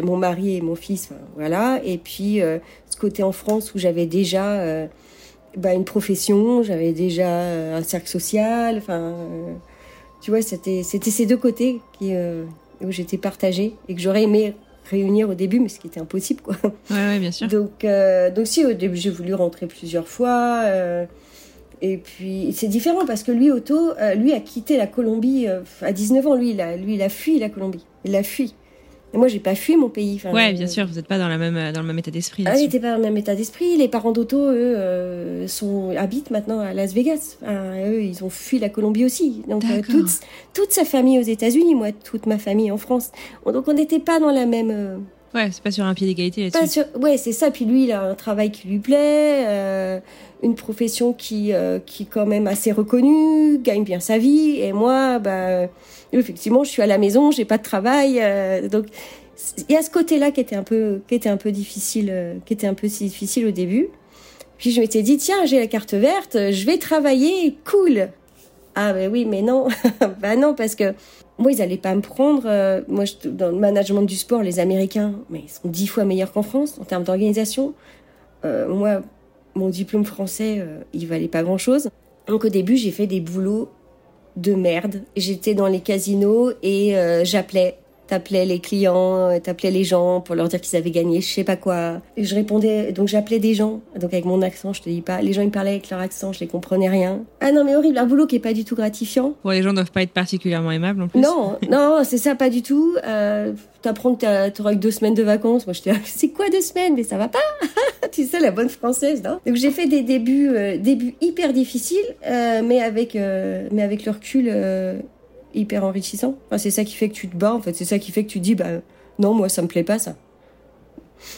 mon mari et mon fils, enfin, voilà. Et puis euh, ce côté en France où j'avais déjà bah, une profession, j'avais déjà un cercle social, enfin, tu vois, c'était c'était ces deux côtés qui où j'étais partagée et que j'aurais aimé réunir au début, mais ce qui était impossible, quoi. Ouais, ouais, bien sûr. Donc, euh, donc si au début j'ai voulu rentrer plusieurs fois. euh, et puis c'est différent parce que lui, Otto, euh, lui a quitté la Colombie à 19 ans. Lui, il a, lui, il a fui la Colombie. Il l'a fui. Et moi, j'ai pas fui mon pays. Enfin, Ouais, euh, bien sûr, vous n'êtes pas dans, la même, dans le même état d'esprit. Ah, n'était pas dans le même état d'esprit. Les parents d'Otto, eux, euh, sont, habitent maintenant à Las Vegas. Enfin, eux, ils ont fui la Colombie aussi. Donc, euh, toute, toute sa famille aux États-Unis, moi, toute ma famille en France. Donc, on n'était pas dans la même. euh, Ouais, c'est pas sur un pied d'égalité là-dessus. Ouais, c'est ça. Puis lui, il a un travail qui lui plaît, euh, une profession qui, euh, qui est quand même assez reconnue, gagne bien sa vie. Et moi, bah, effectivement, je suis à la maison, j'ai pas de travail. euh, donc, il y a ce côté-là qui était un peu, qui était un peu difficile, euh, qui était un peu si difficile au début. Puis je m'étais dit, tiens, j'ai la carte verte, je vais travailler, cool. Ah ben oui, mais non, <laughs> bah non, parce que moi, ils allaient pas me prendre. euh, moi, je- dans le management du sport, les Américains, mais ils sont dix fois meilleurs qu'en France en termes d'organisation. Euh, moi, mon diplôme français, euh, il valait pas grand-chose. Donc au début, j'ai fait des boulots de merde. J'étais dans les casinos et euh, j'appelais. T'appelais les clients, euh, t'appelais les gens pour leur dire qu'ils avaient gagné, je sais pas quoi. Et je répondais, donc j'appelais des gens, donc avec mon accent, je te dis pas. Les gens ils me parlaient avec leur accent, je les comprenais rien. Ah non mais horrible, un boulot qui est pas du tout gratifiant. Bon, les gens doivent pas être particulièrement aimables en plus. Non, non, c'est ça, pas du tout. Euh, T'apprends que t'auras eu deux semaines de vacances. Moi, j'étais là, <laughs> c'est quoi deux semaines? Mais ça va pas <laughs> Tu sais, la bonne française, non? Donc j'ai fait des débuts, euh, débuts hyper difficiles, euh, mais avec, euh, mais avec le recul euh, hyper enrichissant. Enfin, c'est ça qui fait que tu te bats. En fait, c'est ça qui fait que tu dis, bah non, moi, ça me plaît pas ça.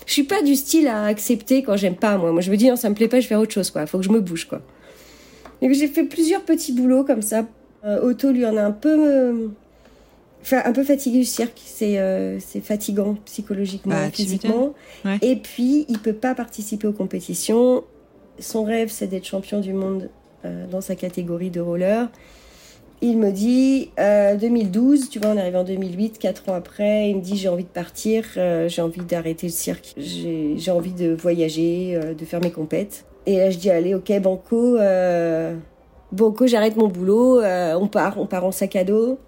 Je suis pas du style à accepter quand j'aime pas. Moi, moi, je me dis non, ça me plaît pas, je vais faire autre chose. Quoi, faut que je me bouge quoi. Donc j'ai fait plusieurs petits boulots comme ça. Euh, Otto lui en a un peu. euh, Enfin, un peu fatigué du cirque, c'est euh, fatigant psychologiquement, Bah, physiquement. Ouais. Et puis, il peut pas participer aux compétitions. Son rêve, c'est d'être champion du monde euh, dans sa catégorie de roller. Il me dit, euh, 2012, tu vois, on est arrivé en 2008, quatre ans après, il me dit, j'ai envie de partir, euh, j'ai envie d'arrêter le cirque, j'ai envie de voyager, euh, de faire mes compètes. Et là, je dis, allez, ok, Banco, euh, Banco, j'arrête mon boulot, euh, on part, on part en sac à dos.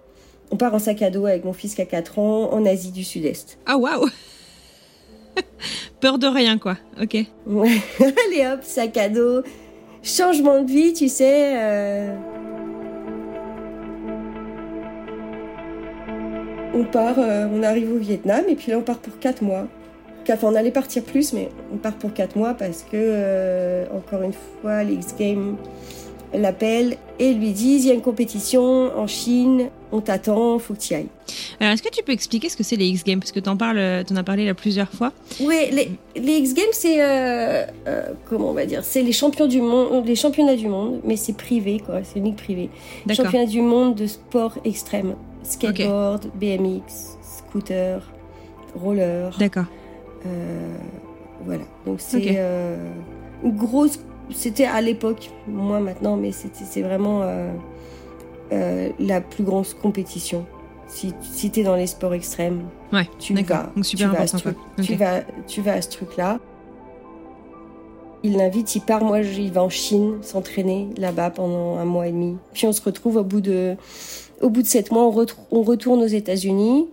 On part en sac à dos avec mon fils qui a 4 ans en Asie du Sud-Est. Ah, waouh Peur de rien, quoi. Ok. Ouais. <laughs> Allez hop, sac à dos. Changement de vie, tu sais. On part, euh, on arrive au Vietnam et puis là on part pour 4 mois. Enfin, on allait partir plus, mais on part pour 4 mois parce que, euh, encore une fois, les X-Games l'appellent et lui disent il y a une compétition en Chine, on t'attend, faut que tu ailles. Alors, est-ce que tu peux expliquer ce que c'est les X-Games? Parce que t'en parles, t'en as parlé là plusieurs fois. Ouais, les, les X Games, c'est euh, euh, comment on va dire, c'est les champions du monde, les championnats du monde, mais c'est privé quoi, c'est une ligue privée. D'accord. Championnat du monde de sport extrême, skateboard, BMX, scooter, roller, D'accord. euh, voilà. Donc c'est euh, une grosse, c'était à l'époque, moins maintenant, mais c'était c'est vraiment euh, euh, la plus grosse compétition. Si, si t'es dans les sports extrêmes, Ouais, tu d'accord. vas, Donc, super tu vas truc- tu vas, tu vas à ce truc-là. Il l'invite, il part, moi, je- il va en Chine s'entraîner là-bas pendant un mois et demi. Puis on se retrouve au bout de, au bout de sept mois, on, retourne aux États-Unis.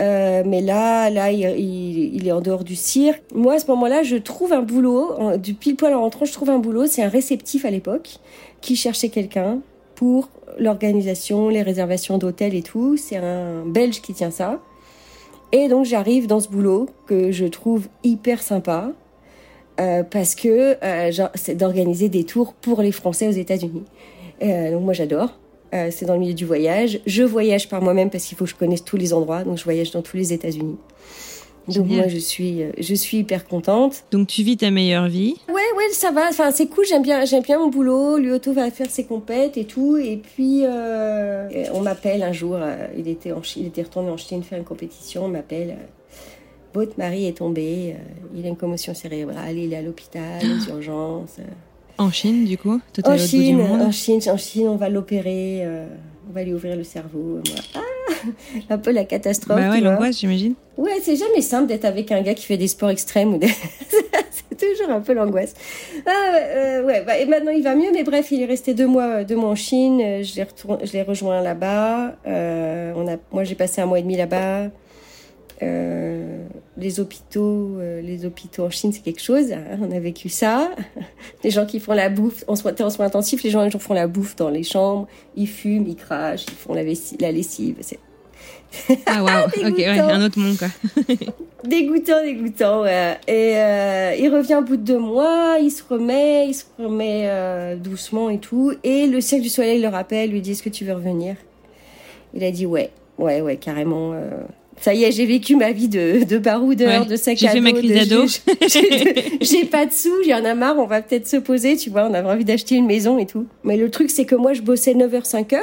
Euh, mais là, là, il, est en dehors du cirque. Moi, à ce moment-là, je trouve un boulot, du pile poil en rentrant, je trouve un boulot. C'est un réceptif à l'époque qui cherchait quelqu'un pour l'organisation, les réservations d'hôtels et tout. C'est un Belge qui tient ça. Et donc j'arrive dans ce boulot que je trouve hyper sympa euh, parce que euh, c'est d'organiser des tours pour les Français aux États-Unis. Euh, donc moi j'adore. Euh, c'est dans le milieu du voyage. Je voyage par moi-même parce qu'il faut que je connaisse tous les endroits. Donc je voyage dans tous les États-Unis. Donc Génial. moi je suis, euh, je suis hyper contente. Donc tu vis ta meilleure vie. Ouais, ouais, ça va. Enfin, c'est cool. J'aime bien, j'aime bien mon boulot. Lui, va faire ses compètes et tout. Et puis, euh, on m'appelle un jour. euh, il était en il était retourné en Chine faire une compétition. On m'appelle. votre mari est tombé. il a une commotion cérébrale. Il est à l'hôpital, <gasps> aux urgences. Euh. En Chine, du coup à En bout du Chine, monde. en Chine, en Chine, on va l'opérer. euh, on va lui ouvrir le cerveau. Moi, ah, <laughs> un peu la catastrophe. Bah ouais, l'angoisse, j'imagine. Ouais, c'est jamais simple d'être avec un gars qui fait des sports extrêmes ou des... <laughs> c'est toujours un peu l'angoisse. Ah, euh, ouais, bah, et maintenant il va mieux, mais bref, il est resté deux mois, deux mois en Chine. euh, Je l'ai retourné, je l'ai rejoint là-bas. Euh, on a, moi, j'ai passé un mois et demi là-bas. Euh, les hôpitaux, euh, les hôpitaux en Chine, c'est quelque chose. hein, on a vécu ça. <laughs> Les gens qui font la bouffe, en soins, en soins intensifs, les gens, les gens font la bouffe dans les chambres, ils fument, ils crachent, ils font la, vessie- la lessive. C'est Ah waouh, <laughs> ok, ouais, un autre monde quoi. <laughs> Dégoûtant, dégoûtant. ouais. Et euh, il revient au bout de deux mois, il se remet, il se remet doucement et tout. Et le Cirque du Soleil le rappelle, lui dit Est-ce que tu veux revenir? Il a dit Ouais, ouais, ouais, carrément. Ça y est, j'ai vécu ma vie de, de baroudeur, Ouais, de sac j'ai à fait ma dos, crise d'ado. <laughs> j'ai- J'ai pas de sous, j'en ai marre, on va peut-être se poser, tu vois, on avait envie d'acheter une maison et tout. Mais le truc, c'est que moi, je bossais 9h, 5h.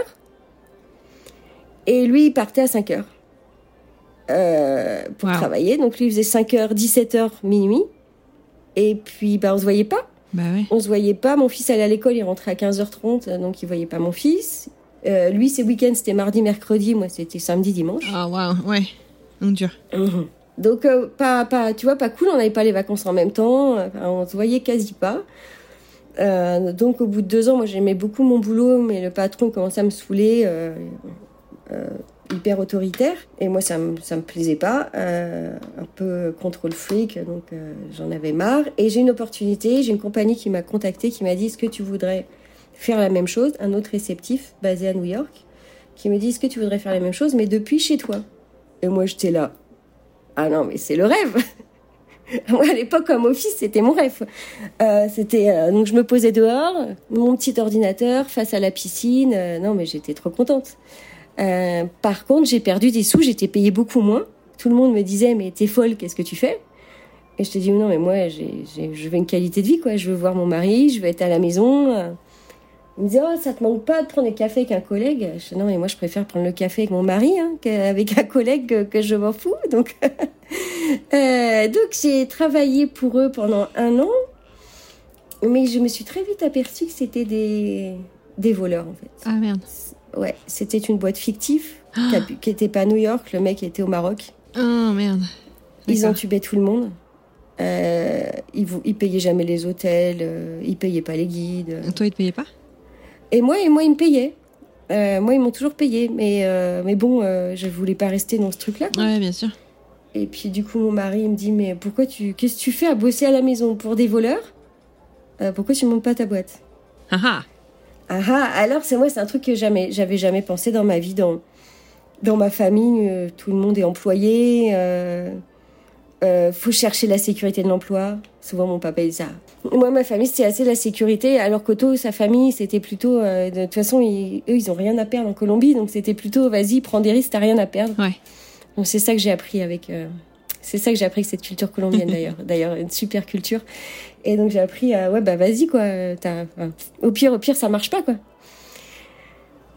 Et lui, il partait à 5h. euh, pour Wow. travailler. Donc lui, il faisait 5h, 17h, minuit. Et puis, bah, on se voyait pas. Bah ouais. On se voyait pas. Mon fils allait à l'école, il rentrait à 15h30, euh, donc il voyait pas mon fils. Euh, lui, ses week-ends, c'était mardi, mercredi. Moi, c'était samedi, dimanche. Ah waouh, ouais. Donc dur. Mhm. Donc, euh, pas, pas, tu vois, pas cool. On n'avait pas les vacances en même temps. Enfin, on se voyait quasi pas. Euh, donc, au bout de deux ans, moi, j'aimais beaucoup mon boulot, mais le patron commençait à me saouler, euh, euh, hyper autoritaire. Et moi, ça me, ça me plaisait pas. Euh, un peu contrôle freak, donc euh, j'en avais marre. Et j'ai une opportunité. J'ai une compagnie qui m'a contacté, qui m'a dit, est-ce que tu voudrais faire la même chose Un autre réceptif basé à New York, qui me dit, est-ce que tu voudrais faire la même chose, mais depuis chez toi? Et moi, j'étais là. Ah non, mais c'est le rêve. <laughs> Moi, à l'époque, comme office, c'était mon rêve. Euh, c'était euh, donc je me posais dehors, mon petit ordinateur face à la piscine. Euh, non, mais j'étais trop contente. Par contre, j'ai perdu des sous, j'étais payée beaucoup moins. Tout le monde me disait mais t'es folle, qu'est-ce que tu fais? Et je te dis non, mais moi, j'ai- je veux une qualité de vie, quoi. Je veux voir mon mari, je veux être à la maison. Il me disait oh ça te manque pas de prendre des cafés avec un collègue? Je dis non, mais moi je préfère prendre le café avec mon mari hein, qu'avec un collègue que, que je m'en fous. Donc <laughs> Euh, donc j'ai travaillé pour eux pendant un an, mais je me suis très vite aperçue que c'était des, des voleurs en fait. Ah merde. Ouais, c'était une boîte fictive qui, a- qui était pas à New York, le mec était au Maroc. Oh merde. Ils D'accord. entubaient tout le monde. Euh, ils, ils payaient jamais les hôtels, euh, ils payaient pas les guides. Toi, ils te payaient pas? Et moi, et moi, ils me payaient. Euh, moi, ils m'ont toujours payé, mais euh, mais bon, euh, je voulais pas rester dans ce truc-là. quoi. Ouais, bien sûr. Et puis du coup, mon mari il me dit mais pourquoi tu qu'est-ce que tu fais à bosser à la maison? Pour des voleurs? Euh, Pourquoi tu montes pas ta boîte? Ah ah. Ah ah alors c'est moi c'est un truc que jamais j'avais jamais pensé dans ma vie dans dans ma famille tout le monde est employé euh, faut chercher la sécurité de l'emploi souvent mon papa dit ça moi ma famille c'était assez la sécurité alors qu'Otto sa famille c'était plutôt euh, de toute façon ils- eux ils ont rien à perdre en Colombie donc c'était plutôt vas-y prends des risques t'as rien à perdre Ouais. donc c'est ça que j'ai appris avec. euh, c'est ça que j'ai appris avec cette culture colombienne d'ailleurs. <laughs> D'ailleurs une super culture. Et donc j'ai appris à ouais bah vas-y quoi. au pire au pire ça marche pas quoi.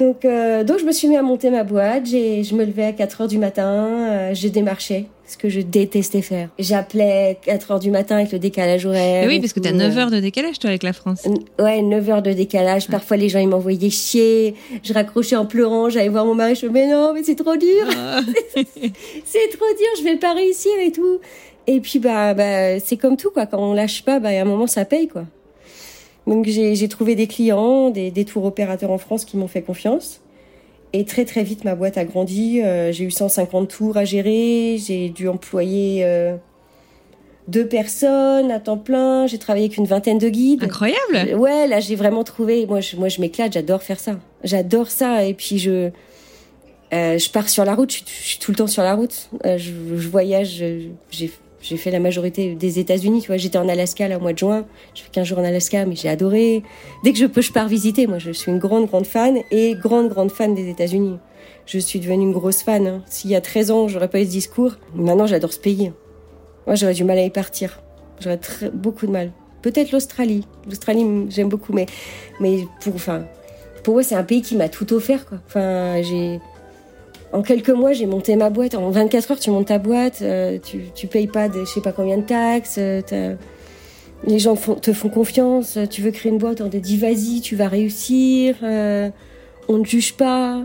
Donc euh, donc je me suis mis à monter ma boîte. J'ai je me levais à 4 heures du matin. euh, j'ai démarché ce que je détestais faire. J'appelais 4 heures du matin avec le décalage horaire. Oui, parce que t'as 9 euh. heures de décalage, toi, avec la France. Ouais, 9 heures de décalage. Parfois, les gens, ils m'envoyaient chier. Je raccrochais en pleurant. J'allais voir mon mari. Je me mais non, mais c'est trop dur. <laughs> c'est trop dur. Je vais pas réussir et tout. Et puis, bah, bah c'est comme tout, quoi. Quand on lâche pas, bah, à un moment, ça paye, quoi. Donc, j'ai j'ai trouvé des clients, des, des tours opérateurs en France qui m'ont fait confiance. Et très, très vite, ma boîte a grandi. Euh, j'ai eu 150 tours à gérer. J'ai dû employer euh, deux personnes à temps plein. J'ai travaillé avec une vingtaine de guides. Incroyable. Ouais, là j'ai vraiment trouvé. Moi, je, moi, je m'éclate. J'adore faire ça. J'adore ça. Et puis je, euh, je pars sur la route. Je, suis- je suis tout le temps sur la route. Euh, je, je voyage. J'ai, j'ai fait la majorité des États-Unis. Tu vois, j'étais en Alaska là au mois de juin. Je fais 15 jours en Alaska, mais j'ai adoré. Dès que je peux, je pars visiter. Moi, je suis une grande, grande fan et grande, grande fan des États-Unis. Je suis devenue une grosse fan. hein. S'il y a 13 ans, j'aurais pas eu ce discours. Maintenant, j'adore ce pays. Moi, j'aurais du mal à y partir. J'aurais très- beaucoup de mal. Peut-être l'Australie. L'Australie, j'aime beaucoup, mais, mais pour, enfin, pour moi, c'est un pays qui m'a tout offert, quoi. Enfin, j'ai, en quelques mois, j'ai monté ma boîte. En 24 heures, tu montes ta boîte, euh, tu, tu payes pas de, je sais pas combien de taxes, euh, les gens font- te font confiance, euh, tu veux créer une boîte, on te dit vas-y, tu vas réussir, euh, on ne juge pas.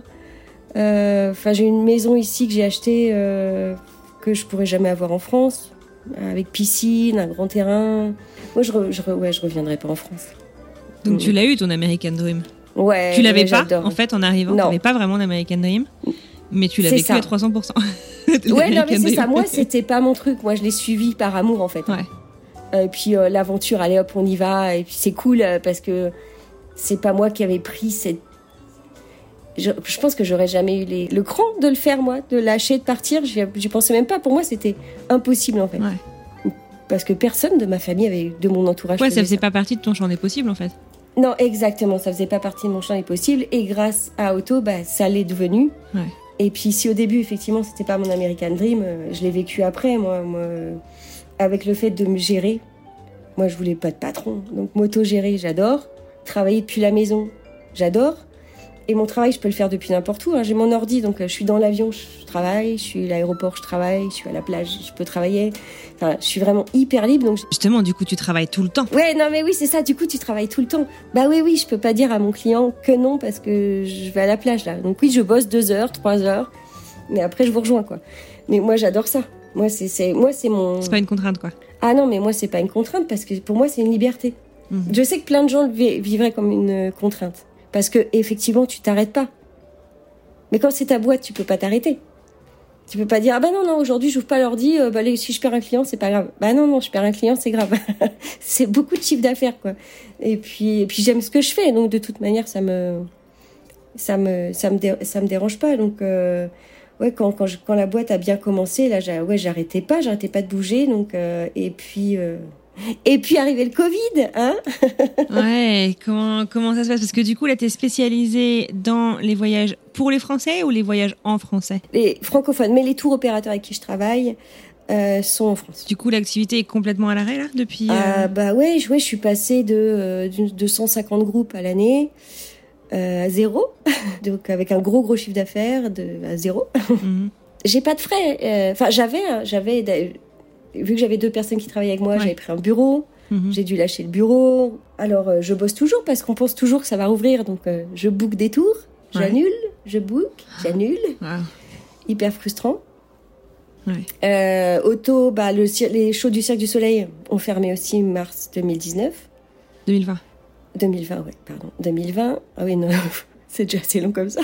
Euh, Enfin, j'ai une maison ici que j'ai achetée euh, que je pourrais jamais avoir en France, avec piscine, un grand terrain. Moi, je, re- je, re- ouais, je reviendrai pas en France. Donc Mm. tu l'as eu ton American Dream? Ouais, tu l'avais pas en fait en arrivant? Non. T'avais pas vraiment d'American Dream, mais tu l'as vécu ça. à 300%. <laughs> Ouais, non, mais c'est ça. Moi, c'était pas mon truc. Moi, je l'ai suivi par amour, en fait. Ouais. Euh, Et puis, euh, l'aventure, allez hop, on y va. Et puis, c'est cool euh, parce que c'est pas moi qui avais pris cette. Je, je pense que j'aurais jamais eu les- le cran de le faire, moi, de lâcher, de partir. J'y pensais même pas. Pour moi, c'était impossible, en fait. Ouais. Parce que personne de ma famille avait, de mon entourage. Ouais, ça faisait faisait pas partie de ton champ des possibles en fait. Non, exactement. Ça faisait pas partie de mon champ des possibles. Et grâce à Auto, bah, ça l'est devenu. Ouais. Et puis, si au début, effectivement, c'était pas mon American Dream, euh, je l'ai vécu après, moi, euh, avec le fait de me gérer. Moi, je voulais pas de patron. Donc, m'auto-gérer, j'adore. Travailler depuis la maison, j'adore. Et mon travail, je peux le faire depuis n'importe où. hein. J'ai mon ordi, donc euh, je suis dans l'avion, je travaille. Je suis à l'aéroport, je travaille. Je suis à la plage, je peux travailler. Enfin, je suis vraiment hyper libre. Donc, Justement, du coup, tu travailles tout le temps. Ouais, non, mais oui, c'est ça. Du coup, tu travailles tout le temps. Bah oui, oui, je peux pas dire à mon client que non parce que je vais à la plage là. Donc oui, je bosse deux heures, trois heures, mais après je vous rejoins quoi. Mais moi, j'adore ça. Moi, c'est, moi, c'est mon. C'est pas une contrainte quoi. Ah non, mais moi, c'est pas une contrainte parce que pour moi, c'est une liberté. Mhm. Je sais que plein de gens le vi- vivraient comme une euh, contrainte parce que effectivement, tu t'arrêtes pas. Mais quand c'est ta boîte, tu peux pas t'arrêter. Tu peux pas dire ah bah non non aujourd'hui j'ouvre pas l'ordi euh, bah si je perds un client c'est pas grave. Bah non non je perds un client c'est grave. <laughs> C'est beaucoup de chiffre d'affaires quoi. Et puis j'aime ce que je fais. Donc de toute manière ça me ça me ça me ça me dérange pas. Donc euh, ouais quand quand, la boîte a bien commencé là ouais j'arrêtais pas. J'arrêtais pas de bouger. Donc euh, et puis euh, et puis arrivé le Covid hein <laughs> Ouais, comment, comment ça se passe? Parce que du coup, là, t'es spécialisée dans les voyages pour les Français ou les voyages en français? Les francophones mais les tours opérateurs avec qui je travaille euh, sont en France Du coup, l'activité est complètement à l'arrêt là depuis. euh, Ah bah ouais, je, ouais, je suis passée de, euh, de 150 groupes à l'année euh, à zéro, <laughs> donc avec un gros gros chiffre d'affaires de à zéro. mhm. <laughs> J'ai pas de frais. euh, Enfin, j'avais, un- j'avais, vu que j'avais deux personnes qui travaillaient avec moi, Ouais. j'avais pris un bureau. Mhm. J'ai dû lâcher le bureau. Alors, euh, je bosse toujours parce qu'on pense toujours que ça va rouvrir, donc euh, je book des tours, Ouais. j'annule, je book, j'annule. Hyper frustrant. Ouais. Euh, auto, bah, le, les shows du Cirque du Soleil ont fermé aussi mars 2019. 2020. 2020, ouais, pardon. 2020. Ah oui, non, <laughs> c'est déjà assez long comme ça.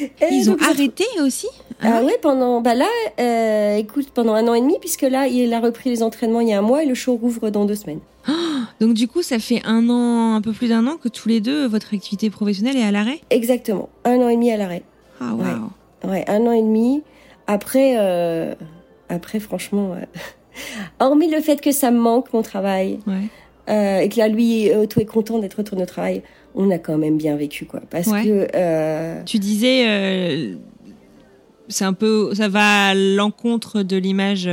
Et Ils ont donc, arrêté aussi? Ah ouais, pendant, bah là, euh, écoute, pendant un an et demi, puisque là, il a repris les entraînements il y a un mois et le show rouvre dans deux semaines. Donc du coup, ça fait un an, un peu plus d'un an que tous les deux, votre activité professionnelle est à l'arrêt? Exactement. Un an et demi à l'arrêt. Ah waouh. Ouais, un an et demi. Après, euh, après, franchement, euh, <laughs> hormis le fait que ça me manque, mon travail, Ouais. euh, et que là, lui, Auto est content d'être retourné au travail, on a quand même bien vécu, quoi. Parce Ouais. que, euh, Tu disais, euh, c'est un peu, ça va à l'encontre de l'image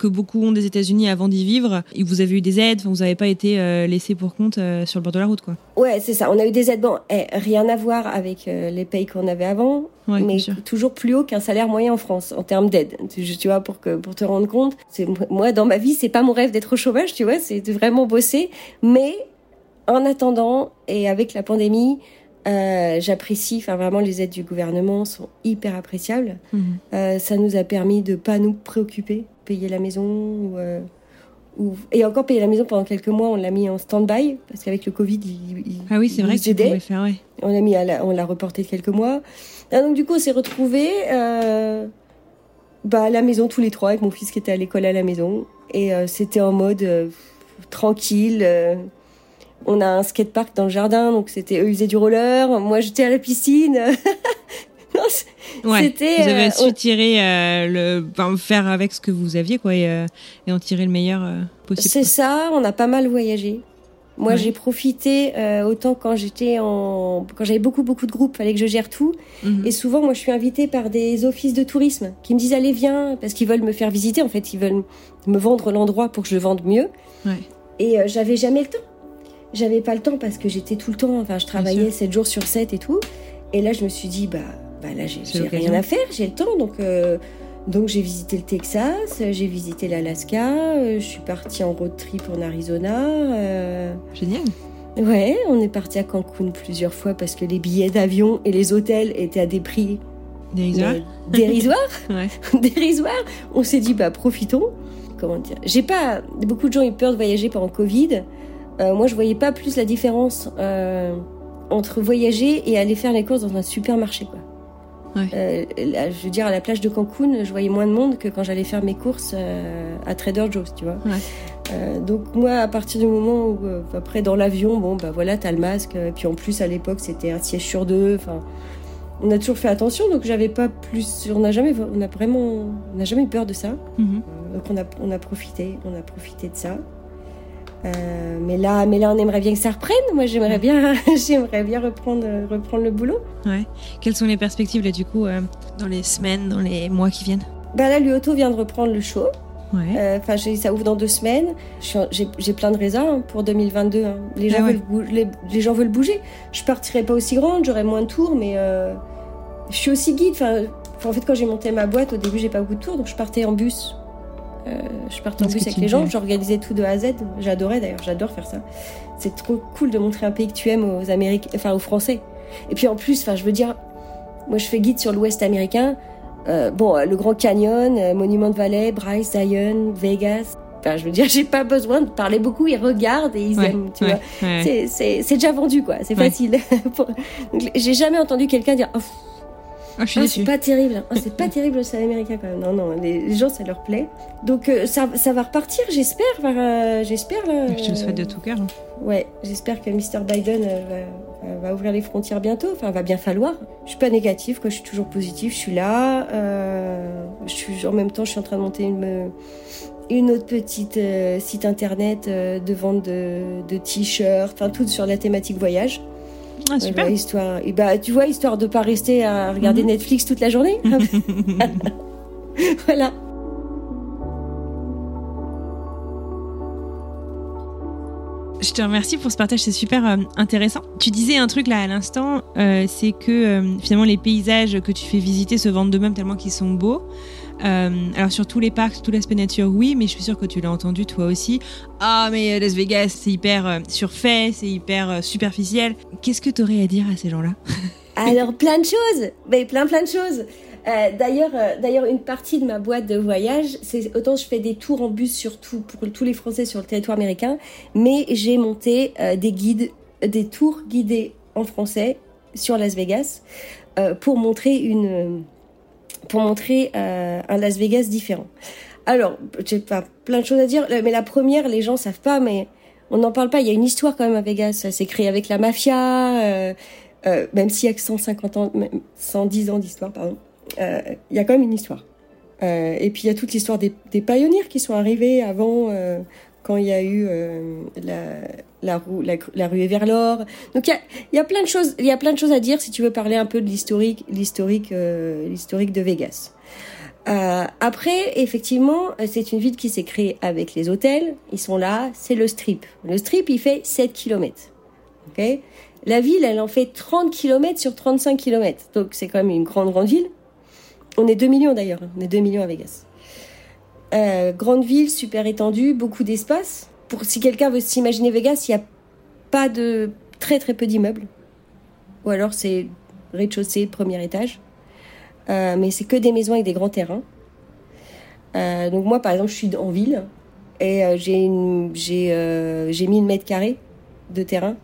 que beaucoup ont des États-Unis avant d'y vivre. Et vous avez eu des aides, vous n'avez pas été euh, laissé pour compte euh, sur le bord de la route, quoi. ouais, c'est ça. On a eu des aides. Bon, eh, rien à voir avec euh, les payes qu'on avait avant. Ouais, mais toujours plus haut qu'un salaire moyen en France en termes d'aide. Tu, tu vois, pour que pour te rendre compte, c'est moi dans ma vie, c'est pas mon rêve d'être au chômage, tu vois, c'est de vraiment bosser. Mais en attendant et avec la pandémie, euh, j'apprécie, enfin vraiment les aides du gouvernement sont hyper appréciables. Mhm. Euh, ça nous a permis de pas nous préoccuper, payer la maison ou, euh, ou et encore payer la maison pendant quelques mois, on l'a mis en stand-by parce qu'avec le Covid, il, il- Ah oui, c'est vrai que tu faire, ouais. On l'a mis, à la- on l'a reporté de quelques mois. Ah, donc du coup, on s'est retrouvés euh, bah, à la maison tous les trois avec mon fils qui était à l'école à la maison et euh, c'était en mode euh, tranquille. On a un skatepark dans le jardin, donc c'était eux ils faisaient du roller, moi j'étais à la piscine. <laughs> Non, Ouais. C'était, Vous avez euh, su tirer euh, le, enfin, faire avec ce que vous aviez, quoi, et, euh, et en tirer le meilleur euh, possible. C'est ça, on a pas mal voyagé. Moi, Ouais. j'ai profité euh, autant quand j'étais en, quand j'avais beaucoup beaucoup de groupes, fallait que je gère tout. Mhm. Et souvent, moi, je suis invitée par des offices de tourisme qui me disent allez viens parce qu'ils veulent me faire visiter. En fait, ils veulent me vendre l'endroit pour que je le vende mieux. Ouais. Et euh, j'avais jamais le temps. J'avais pas le temps parce que j'étais tout le temps. Enfin, je travaillais 7 jours sur 7 et tout. Et là, je me suis dit bah, bah là, j'ai rien à faire, j'ai le temps, donc. euh, donc j'ai visité le Texas, j'ai visité l'Alaska, euh, je suis partie en road trip en Arizona. euh, Génial. Ouais, on est parti à Cancun plusieurs fois parce que les billets d'avion et les hôtels étaient à des prix Dérisoire. mais dérisoires. <laughs> Ouais. <laughs> dérisoires. On s'est dit, bah profitons. Comment dire? J'ai pas. Beaucoup de gens ont eu peur de voyager pendant Covid. Euh, moi, je voyais pas plus la différence euh, entre voyager et aller faire les courses dans un supermarché, quoi. Ouais. Euh, là, je veux dire, à la plage de Cancun, je voyais moins de monde que quand j'allais faire mes courses à Trader Joe's, tu vois. Ouais. Donc moi, à partir du moment où, après, dans l'avion, bon, bah voilà, t'as le masque. Et puis en plus, à l'époque, c'était un siège sur deux. Enfin, on a toujours fait attention, donc j'avais pas plus. On n'a jamais, on a vraiment, on n'a jamais eu peur de ça. Mhm. Donc on a, on a profité, on a profité de ça. Euh, mais là, mais là, on aimerait bien que ça reprenne. Moi, j'aimerais bien, <laughs> j'aimerais bien reprendre, reprendre le boulot. Ouais. Quelles sont les perspectives là du coup euh, dans les semaines, dans les mois qui viennent? Bah là, l'Uoto vient de reprendre le show. Ouais. Euh, Enfin, ça ouvre dans deux semaines. J'ai plein de raisons hein, pour 2022. hein. Les, gens Ah ouais. veulent les, les gens veulent bouger. Je partirai pas aussi grande, j'aurai moins de tours, mais euh, je suis aussi guide. Enfin, en fait, quand j'ai monté ma boîte, au début, j'ai pas beaucoup de tours, donc je partais en bus. Euh, je partais en bus avec les gens, j'organisais tout de A à Z. J'adorais d'ailleurs, j'adore faire ça. C'est trop cool de montrer un pays que tu aimes aux Américains, enfin aux Français. Et puis en plus, enfin, je veux dire, moi je fais guide sur l'Ouest américain. Euh, bon, euh, le Grand Canyon, euh, Monument de Valley, Bryce, Zion, Vegas. Enfin, je veux dire, <laughs> j'ai pas besoin de parler beaucoup. Ils regardent et ils Ouais, aiment, tu ouais, vois. ouais. C'est- déjà vendu, quoi. C'est facile. <laughs> Pour- J'ai jamais entendu quelqu'un dire oh, Ah, je suis ah, c'est pas terrible. Oh, c'est pas terrible le cinéma américain quand même. Non, non, les, les gens, ça leur plaît. Donc euh, ça, ça va repartir, j'espère. euh, j'espère là. Je te le souhaite de euh, tout cœur. hein. Ouais, j'espère que Mr. Biden euh, va, ouvrir les frontières bientôt. Enfin, va bien falloir. Je suis pas négative, quoi. Je suis toujours positive. Je suis là. Euh, je suis en même temps, je suis en train de monter une une autre petite euh, site internet euh, de vente de, de t-shirts, enfin tout sur la thématique voyage. Ah, super. Ouais, histoire, et bah tu vois, histoire de pas rester à regarder Mhm. Netflix toute la journée. <laughs> <laughs> voilà. Je te remercie pour ce partage, c'est super euh, intéressant. Tu disais un truc là à l'instant, euh, c'est que euh, finalement les paysages que tu fais visiter se vendent d'eux-mêmes tellement qu'ils sont beaux. Euh, alors sur tous les parcs, tout l'aspect nature, oui, mais je suis sûre que tu l'as entendu toi aussi. Ah mais Las Vegas, c'est hyper euh, surfait, c'est hyper euh, superficiel. Qu'est-ce que tu aurais à dire à ces gens-là? <laughs> Alors plein de choses, mais plein plein de choses. D'ailleurs, d'ailleurs, une partie de ma boîte de voyage, c'est autant je fais des tours en bus surtout pour tous les Français sur le territoire américain, mais j'ai monté des guides, des tours guidés en français sur Las Vegas pour montrer une, pour montrer euh, un Las Vegas différent. Alors, j'ai plein de choses à dire, mais la première, les gens savent pas, mais on n'en parle pas. Il y a une histoire quand même à Vegas. Ça s'est créé avec la mafia. euh, euh, même s'il y a que 150 ans, même 110 ans d'histoire, pardon, euh, il y a quand même une histoire. Euh, et puis il y a toute l'histoire des, des pionniers qui sont arrivés avant, euh, quand il y a eu euh, la, la, roue, la, la vers l'or. Donc il y a, plein de choses, il y a plein de choses à dire si tu veux parler un peu de l'historique, l'historique, euh, l'historique de Vegas. Euh, après, effectivement, c'est une ville qui s'est créée avec les hôtels. Ils sont là, c'est le strip. Le strip, il fait 7 km. ok? La ville, elle en fait 30 km sur 35 km. Donc c'est quand même une grande, grande ville. On est 2 millions d'ailleurs. On est 2 millions à Vegas. Euh, grande ville, super étendue, beaucoup d'espace. Pour si quelqu'un veut s'imaginer Vegas, il n'y a pas de très très peu d'immeubles. Ou alors c'est rez-de-chaussée, premier étage. Euh, mais c'est que des maisons avec des grands terrains. Euh, donc moi, par exemple, je suis en ville et euh, j'ai une- j'ai euh, j'ai 1000 mètres carrés de terrain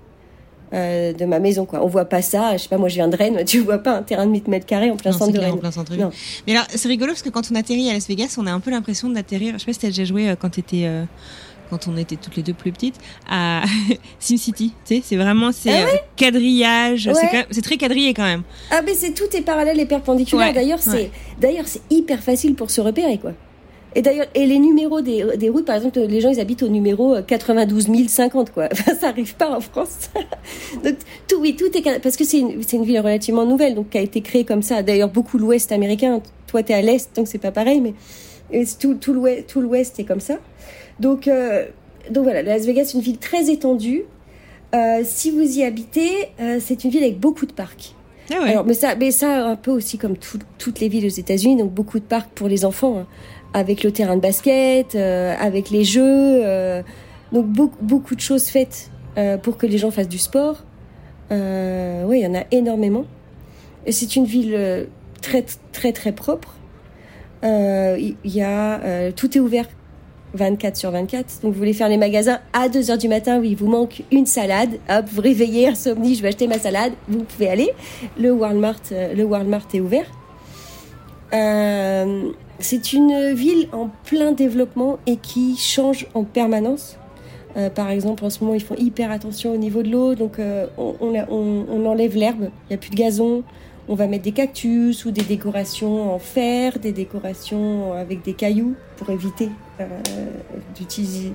euh, de ma maison. Quoi. On voit pas ça. Je sais pas, moi je viens de Rennes. Tu vois pas un terrain de 1000 mètres carrés en plein Non, centre de clair, en plein centre-ville. Non. Mais alors, c'est rigolo parce que quand on atterrit à Las Vegas, on a un peu l'impression d'atterrir. Je sais pas si t'as déjà joué euh, quand t'étais. euh, quand on était toutes les deux plus petites, à <laughs> SimCity, tu sais, c'est vraiment, c'est Ah euh, quadrillage, c'est Ouais. très quadrillé quand même. Ah mais c'est tout est parallèle et perpendiculaire. Ouais, D'ailleurs c'est d'ailleurs c'est hyper facile pour se repérer quoi. Et d'ailleurs, et les numéros des, des routes, par exemple, les gens ils habitent au numéro euh, 92 050 quoi. Enfin, <laughs> ça arrive pas en France. <laughs> donc tout, oui, tout est parce que c'est une, c'est une ville relativement nouvelle, donc qui a été créée comme ça. D'ailleurs, beaucoup l'Ouest américain. Toi, t'es à l'Est, donc c'est pas pareil, mais tout, tout l'Ouest, tout l'Ouest est comme ça. Donc, euh, donc voilà, Las Vegas, c'est une ville très étendue. Euh, si vous y habitez, euh, c'est une ville avec beaucoup de parcs. Ah ouais. Alors, mais ça, mais ça un peu aussi comme tout- toutes les villes aux États-Unis, donc beaucoup de parcs pour les enfants, hein, avec le terrain de basket, euh, avec les jeux, euh, donc beaucoup, de choses faites euh, pour que les gens fassent du sport. Oui, il y en a énormément. Et c'est une ville très très très propre. Il y, a tout est ouvert 24 sur 24. Donc vous voulez faire les magasins à 2 heures du matin, oui, il vous manque une salade. Hop, vous réveillez, <laughs> insomnie, je vais acheter ma salade. Vous pouvez aller. Le Walmart, le Walmart est ouvert. Euh, c'est une ville en plein développement et qui change en permanence. Euh, par exemple, en ce moment, ils font hyper attention au niveau de l'eau, donc euh, on, on, a- on- on enlève l'herbe, il n'y a plus de gazon. On va mettre des cactus ou des décorations en fer, des décorations avec des cailloux pour éviter euh,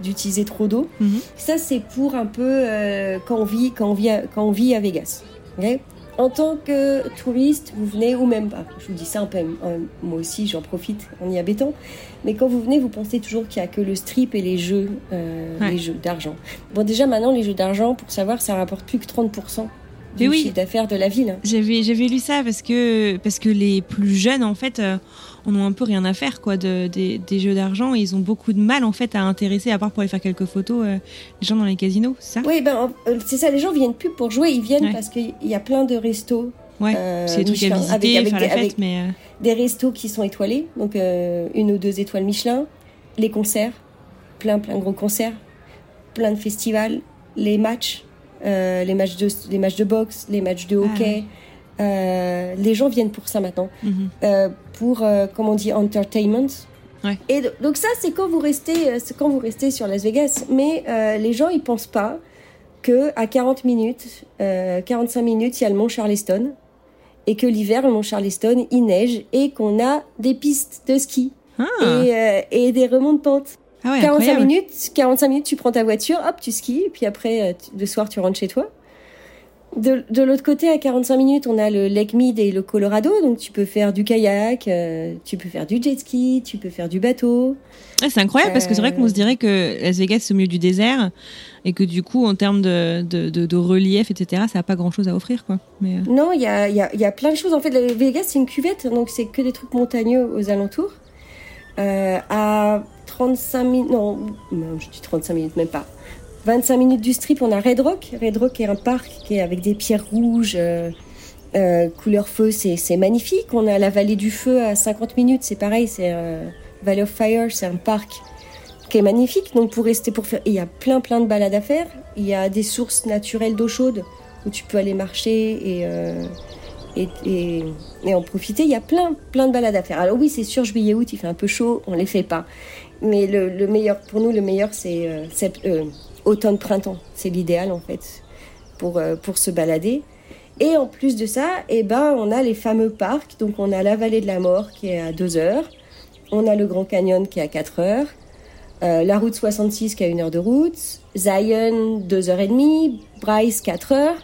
d'utiliser trop d'eau. Mhm. Ça, c'est pour un peu euh, quand, on vit, quand, on vit à, quand on vit à Vegas. En tant que touriste, vous venez, ou même pas, je vous dis ça un peu, euh, moi aussi j'en profite en y habitant, mais quand vous venez, vous pensez toujours qu'il n'y a que le strip et les jeux, euh, Ouais. les jeux d'argent. Bon, déjà maintenant, les jeux d'argent, pour savoir, ça rapporte plus que 30% du oui. chiffre d'affaires de la ville. J'avais j'avais lu ça parce que parce que les plus jeunes en fait euh, en ont un peu rien à faire quoi de, des, des jeux d'argent et ils ont beaucoup de mal en fait à intéresser à part pour aller faire quelques photos euh, les gens dans les casinos, ça? Oui, ben, euh, c'est ça, les gens viennent plus pour jouer, ils viennent Ouais. parce qu'il y a plein de restos, Ouais, euh, c'est des trucs à visiter, avec- avec faire des- la fête avec- mais euh, des restos qui sont étoilés, donc une ou deux étoiles Michelin, les concerts, plein plein de gros concerts, plein de festivals, les matchs, les matchs de les matchs de boxe, les matchs de hockey. Euh, les gens viennent pour ça maintenant, mhm. euh, pour euh, comment on dit entertainment. Ouais. Et do- donc ça c'est quand vous restez euh, quand vous restez sur Las Vegas, mais les gens ils pensent pas que à 40 minutes, euh, 45 minutes, il y a le Mont Charleston et que l'hiver, le Mont Charleston, il neige et qu'on a des pistes de ski Ah, et, et des remontes de pente. ah ouais, 45 incroyable. minutes, 45 minutes, tu prends ta voiture, hop, tu skis, et puis après, le soir, tu rentres chez toi. De, de l'autre côté, à 45 minutes, on a le Lake Mead et le Colorado, donc tu peux faire du kayak, euh, tu peux faire du jet ski, tu peux faire du bateau. Ouais, c'est incroyable parce que c'est vrai qu'on se dirait que Las Vegas c'est au milieu du désert et que du coup en termes de, de, relief etc ça a pas grand chose à offrir quoi. Mais euh, Non, il y a, y, a, y a plein de choses. En fait, la Vegas, c'est une cuvette, donc c'est que des trucs montagneux aux alentours. Euh, à 35 minutes, non, non, je dis 35 minutes, même pas. 25 minutes du strip, on a Red Rock. Red Rock est un parc qui est avec des pierres rouges, euh, euh, couleur feu, c'est magnifique. On a la vallée du feu à 50 minutes, c'est pareil, c'est euh, Valley of Fire, c'est un parc qui est magnifique. Donc pour rester, pour faire, il y a plein plein de balades à faire. Il y a des sources naturelles d'eau chaude où tu peux aller marcher et, en profiter. Il y a plein, plein de balades à faire. Alors oui, c'est sûr, juillet, août, il fait un peu chaud, on les fait pas. Mais le, le meilleur, pour nous, le meilleur, c'est automne-printemps. C'est l'idéal, en fait, pour, euh, pour se balader. Et en plus de ça, eh ben, on a les fameux parcs. Donc, on a la vallée de la mort qui est à 2 heures. On a le Grand Canyon qui est à 4 heures. Euh, la route 66 qui a une heure de route. Zion, 2 heures et demie. Bryce, 4 heures.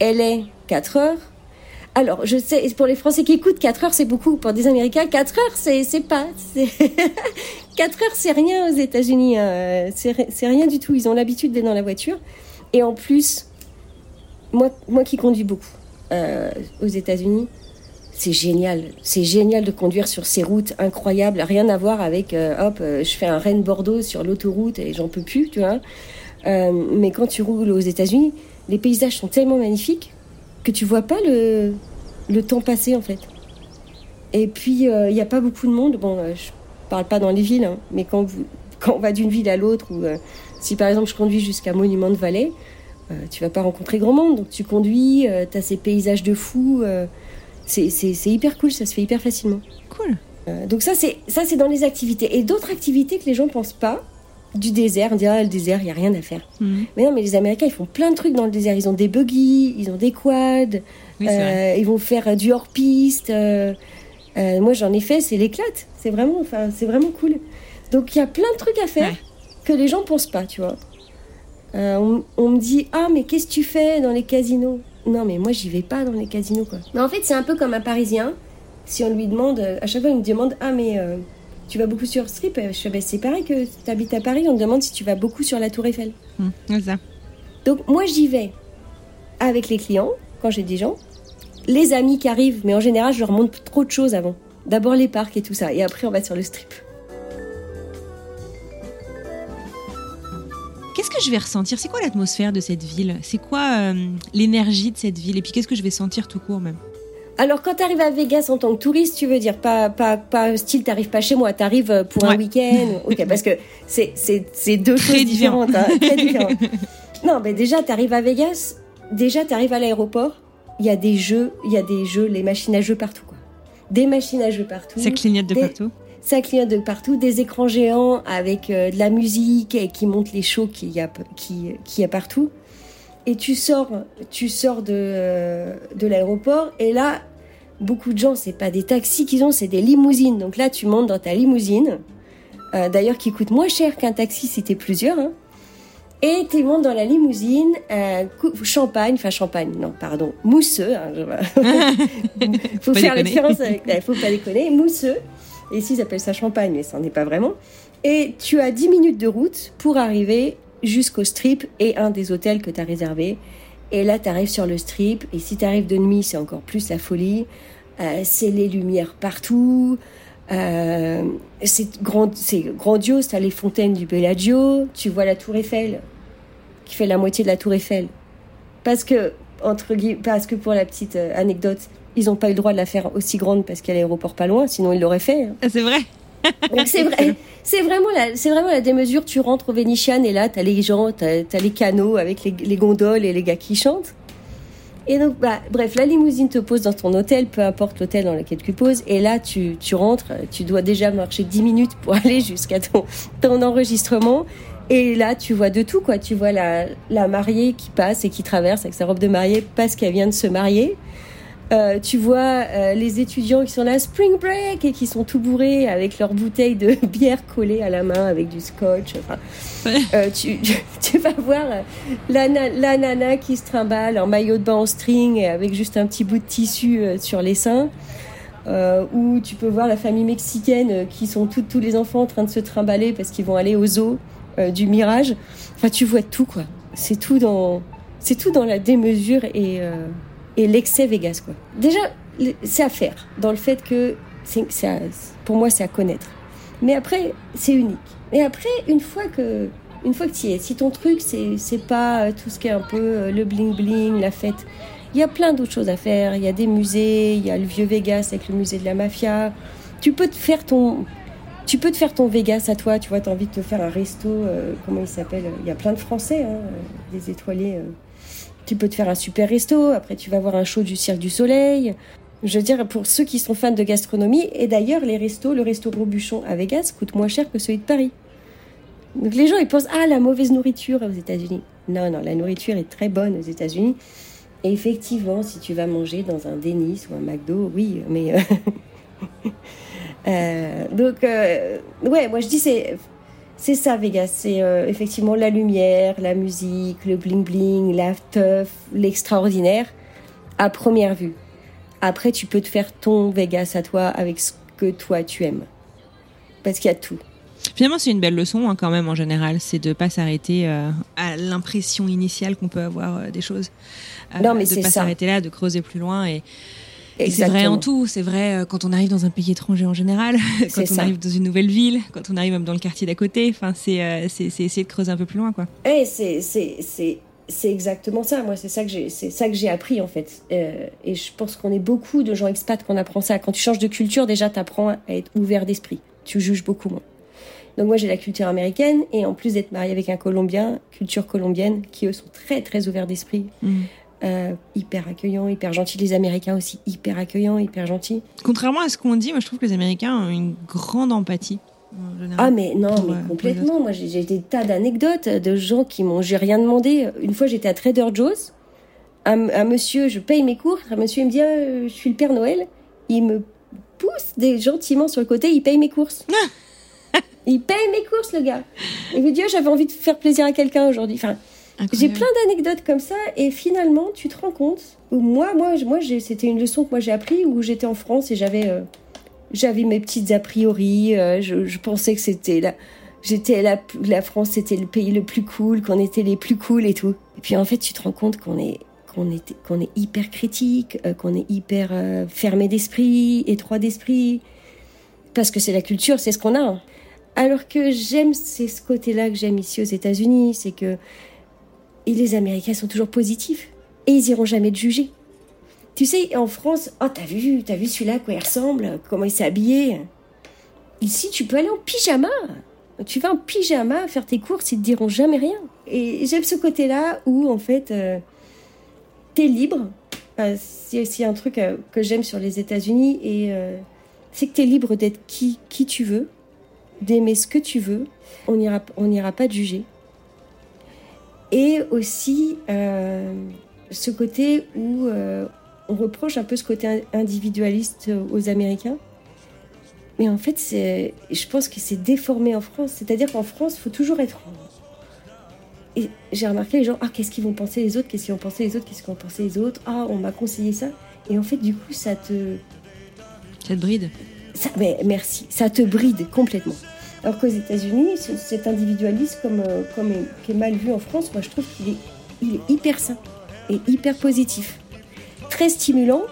LA, 4 heures. Alors, je sais, pour les Français qui écoutent, 4 heures, c'est beaucoup. Pour des Américains, 4 heures, c'est, pas. c'est- <laughs> 4 heures, c'est rien aux États-Unis. hein. C'est, ri- c'est rien du tout. Ils ont l'habitude d'être dans la voiture. Et en plus, moi, moi qui conduis beaucoup euh, aux États-Unis, c'est génial. C'est génial de conduire sur ces routes incroyables. Rien à voir avec, euh, hop, euh, je fais un Rennes-Bordeaux sur l'autoroute et j'en peux plus, tu vois. Euh, mais quand tu roules aux États-Unis, les paysages sont tellement magnifiques que tu vois pas le, le temps passer en fait. Et puis euh, il n'y a pas beaucoup de monde. Bon, euh, je parle pas dans les villes, hein, mais quand, vous, quand on va d'une ville à l'autre, ou euh, si par exemple je conduis jusqu'à Monument de Vallée, euh, tu vas pas rencontrer grand monde. Donc tu conduis, tu as ces paysages de fou. euh, c'est hyper cool, ça se fait hyper facilement. cool. Euh, donc ça c'est ça c'est dans les activités. Et d'autres activités que les gens pensent pas, du désert, on dit ah le désert, il y a rien à faire. Mhm. Mais non, mais les Américains, ils font plein de trucs dans le désert. Ils ont des buggy, ils ont des quads, Oui, euh, ils vont faire euh, du hors-piste. euh, Euh, moi, j'en ai fait, c'est l'éclate. C'est vraiment, enfin, c'est vraiment cool. Donc, il y a plein de trucs à faire Ouais. que les gens pensent pas, tu vois. On, on me dit ah mais qu'est-ce que tu fais dans les casinos? Non mais moi j'y vais pas dans les casinos quoi. Mais en fait c'est un peu comme un Parisien. Si on lui demande à chaque fois il me demande ah mais tu vas beaucoup sur strip Je fais ben, c'est pareil que tu habites à Paris. On me demande si tu vas beaucoup sur la Tour Eiffel. C'est ça. Donc moi j'y vais avec les clients quand j'ai des gens, les amis qui arrivent, mais en général je leur montre trop de choses avant. D'abord les parcs et tout ça, et après on va sur le strip. Qu'est-ce que je vais ressentir? C'est quoi l'atmosphère de cette ville? C'est quoi euh, l'énergie de cette ville? Et puis qu'est-ce que je vais sentir tout court même? Alors quand tu arrives à Vegas en tant que touriste, tu veux dire pas pas pas style t'arrives pas chez moi, t'arrives euh, pour un week-end, <laughs> ok parce que c'est c'est c'est deux Très choses différent. différentes, hein, très <laughs> différentes. Non mais déjà t'arrives à Vegas, déjà t'arrives à l'aéroport, il y a des jeux, il y a des jeux, les machines à jeux partout quoi, des machines à jeux partout. Ça clignote de Des- partout. Ça clignote de partout, des écrans géants avec euh, de la musique et qui montrent les shows qu'il y a, qui, y a partout. Et tu sors, tu sors de, euh, de l'aéroport et là, beaucoup de gens, c'est pas des taxis qu'ils ont, c'est des limousines. Donc là, tu montes dans ta limousine, euh, d'ailleurs qui coûte moins cher qu'un taxi si t'es plusieurs. Hein. Et tu montes dans la limousine, euh, champagne, enfin champagne, non, pardon, mousseux. Hein, <laughs> faut pas faire différence avec, ouais, faut pas déconner, mousseux. Et ici, ils appellent ça champagne, mais ça n'en est pas vraiment. Et tu as 10 minutes de route pour arriver jusqu'au strip et un des hôtels que tu as réservé. Et là, tu arrives sur le strip. Et si tu arrives de nuit, c'est encore plus la folie. Euh, c'est les lumières partout. Euh, c'est grand, grandiose. Tu as les fontaines du Bellagio. Tu vois la Tour Eiffel, qui fait la moitié de la Tour Eiffel. Parce que, entre parce que pour la petite euh, anecdote, ils n'ont pas eu le droit de la faire aussi grande parce qu'il y a l'aéroport pas loin, sinon ils l'auraient fait. hein. Ah, c'est vrai C'est vrai, c'est vraiment la, c'est vraiment la démesure. Tu rentres au Vénitian et là t'as les gens, t'as as les canaux avec les, les gondoles et les gars qui chantent. Et donc bah bref, la limousine te pose dans ton hôtel, peu importe l'hôtel dans lequel tu poses. Et là tu, tu rentres, tu dois déjà marcher 10 minutes pour <laughs> aller jusqu'à ton, ton enregistrement. Et là tu vois de tout quoi. Tu vois la, la mariée qui passe et qui traverse avec sa robe de mariée parce qu'elle vient de se marier. Euh, tu vois euh, les étudiants qui sont là spring break et qui sont tout bourrés avec leurs bouteilles de <laughs> bière collées à la main avec du scotch. Enfin, euh, tu, <laughs> tu vas voir euh, la, la nana qui se trimballe en maillot de bain en string et avec juste un petit bout de tissu euh, sur les seins. Euh, ou tu peux voir la famille mexicaine qui sont toutes- tous les enfants en train de se trimballer parce qu'ils vont aller au zoo du Mirage. Enfin, tu vois tout quoi. C'est tout dans, c'est tout dans la démesure et euh, et l'excès Vegas quoi. Déjà, c'est à faire dans le fait que c'est, pour moi c'est à connaître. Mais après, c'est unique. Et après, une fois que une fois que tu y es, si ton truc c'est c'est pas euh, tout ce qui est un peu euh, le bling bling, la fête, il y a plein d'autres choses à faire. Il y a des musées, il y a le vieux Vegas avec le musée de la mafia. Tu peux te faire ton tu peux te faire ton Vegas à toi, tu vois, tu as envie de te faire un resto, euh, comment il s'appelle? Il y a plein de Français, hein, des étoilés. Tu peux te faire un super resto, après tu vas voir un show du Cirque du Soleil. Je veux dire, pour ceux qui sont fans de gastronomie, et d'ailleurs, les restos, le resto Robuchon à Vegas coûte moins cher que celui de Paris. Donc les gens, ils pensent, ah, la mauvaise nourriture aux États-Unis. Non, non, la nourriture est très bonne aux États-Unis. Effectivement, si tu vas manger dans un Dennis ou un McDo, oui, mais. euh, <laughs> euh, donc, euh, ouais, moi je dis, c'est. C'est ça, Vegas. C'est euh, effectivement la lumière, la musique, le bling-bling, la teuf, l'extraordinaire, à première vue. Après, tu peux te faire ton Vegas à toi avec ce que toi tu aimes. Parce qu'il y a tout. Finalement, c'est une belle leçon hein, quand même en général, c'est de pas s'arrêter euh, à l'impression initiale qu'on peut avoir euh, des choses. Euh, Non, mais de c'est pas s'arrêter là, de creuser plus loin et c'est vrai en tout. C'est vrai euh, quand on arrive dans un pays étranger en général, <laughs> quand on ça. arrive dans une nouvelle ville, quand on arrive même dans le quartier d'à côté. Enfin, c'est euh, c'est c'est essayer de creuser un peu plus loin, quoi. Eh, c'est c'est exactement ça. Moi, c'est ça que j'ai c'est ça que j'ai appris en fait. Euh, et je pense qu'on est beaucoup de gens expats qu'on apprend ça. Quand tu changes de culture, déjà, t'apprends à être ouvert d'esprit. Tu juges beaucoup moins. Donc moi, j'ai la culture américaine et en plus d'être mariée avec un Colombien, culture colombienne, qui eux sont très très ouverts d'esprit, Mhm. Euh, hyper accueillants, hyper gentils. Les Américains aussi hyper accueillants, hyper gentils. Contrairement à ce qu'on dit, moi je trouve que les Américains ont une grande empathie. Général. Ah mais non, Pour, mais euh, complètement. Moi, j'ai des tas d'anecdotes de gens qui m'ont, j'ai rien demandé. Une fois, j'étais à Trader Joe's. Un, un monsieur, je paye mes cours. Un monsieur, il me dit, Ah, je suis le Père Noël. Il me pousse des, gentiment sur le côté, il paye mes courses. <laughs> il paye mes courses, le gars. Il me dit, oh, j'avais envie de faire plaisir à quelqu'un aujourd'hui. Enfin, j'ai plein d'anecdotes comme ça et finalement, tu te rends compte. Où moi, moi, moi, c'était une leçon que moi j'ai appris où j'étais en France et j'avais, euh, j'avais mes petites a priori. euh, je, pensais que c'était la, j'étais la, la France, c'était le pays le plus cool, qu'on était les plus cool et tout. Et puis en fait, tu te rends compte qu'on est, qu'on est, qu'on est hyper critique, euh, qu'on est hyper fermé d'esprit, étroit d'esprit, parce que c'est la culture, c'est ce qu'on a. Alors que j'aime, c'est ce côté-là que j'aime ici aux États-Unis, c'est que et les Américains sont toujours positifs. Et ils iront jamais te juger. Tu sais, en France, oh, t'as vu, t'as vu celui-là, quoi il ressemble, comment il s'est habillé. Ici, tu peux aller en pyjama. Tu vas en pyjama faire tes courses, ils te diront jamais rien. Et j'aime ce côté-là où, en fait, euh, t'es libre. C'est un truc euh, que j'aime sur les États-Unis, et euh, c'est que t'es libre d'être qui, qui tu veux, d'aimer ce que tu veux. On n'ira on pas te juger et aussi euh, ce côté où euh, on reproche un peu ce côté in- individualiste aux Américains. Mais en fait, c'est, je pense que c'est déformé en France. C'est-à-dire qu'en France, il faut toujours être. Et j'ai remarqué les gens, ah, qu'est-ce qu'ils vont penser les autres, qu'est-ce qu'ils vont penser les autres, qu'est-ce qu'ils vont penser les autres, ah, on m'a conseillé ça. Et en fait, du coup, ça te. Ça te bride. Ça, mais merci, ça te bride complètement. Alors qu'aux États-Unis, ce- cet individualisme, euh, qui est mal vu en France, moi je trouve qu'il est, il est hyper sain et hyper positif. Très stimulant,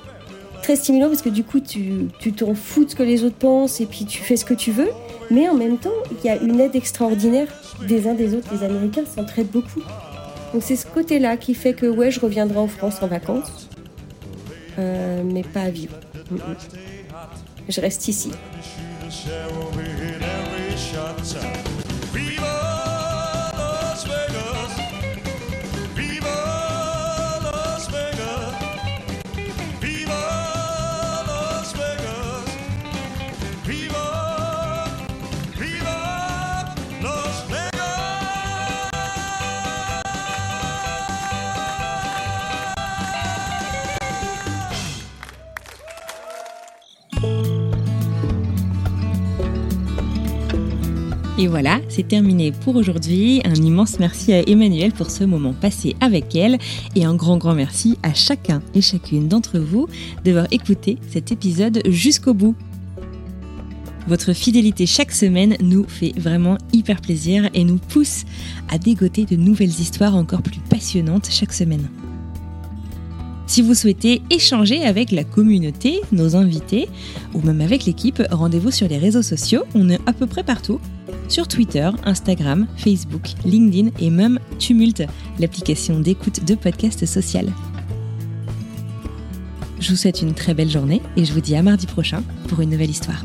très stimulant parce que du coup tu tu t'en fous de ce que les autres pensent et puis tu fais ce que tu veux, mais en même temps il y a une aide extraordinaire des uns des autres. Les Américains s'entraident beaucoup. Donc c'est ce côté-là qui fait que ouais, je reviendrai en France en vacances, euh, mais pas à vivre. Mm, mm. Je reste ici. Et voilà, c'est terminé pour aujourd'hui. Un immense merci à Emmanuel pour ce moment passé avec elle et un grand grand merci à chacun et chacune d'entre vous d'avoir écouté cet épisode jusqu'au bout. Votre fidélité chaque semaine nous fait vraiment hyper plaisir et nous pousse à dégoter de nouvelles histoires encore plus passionnantes chaque semaine. Si vous souhaitez échanger avec la communauté, nos invités, ou même avec l'équipe, rendez-vous sur les réseaux sociaux, on est à peu près partout. Sur Twitter, Instagram, Facebook, LinkedIn et même Tumult, l'application d'écoute de podcast social. Je vous souhaite une très belle journée et je vous dis à mardi prochain pour une nouvelle histoire.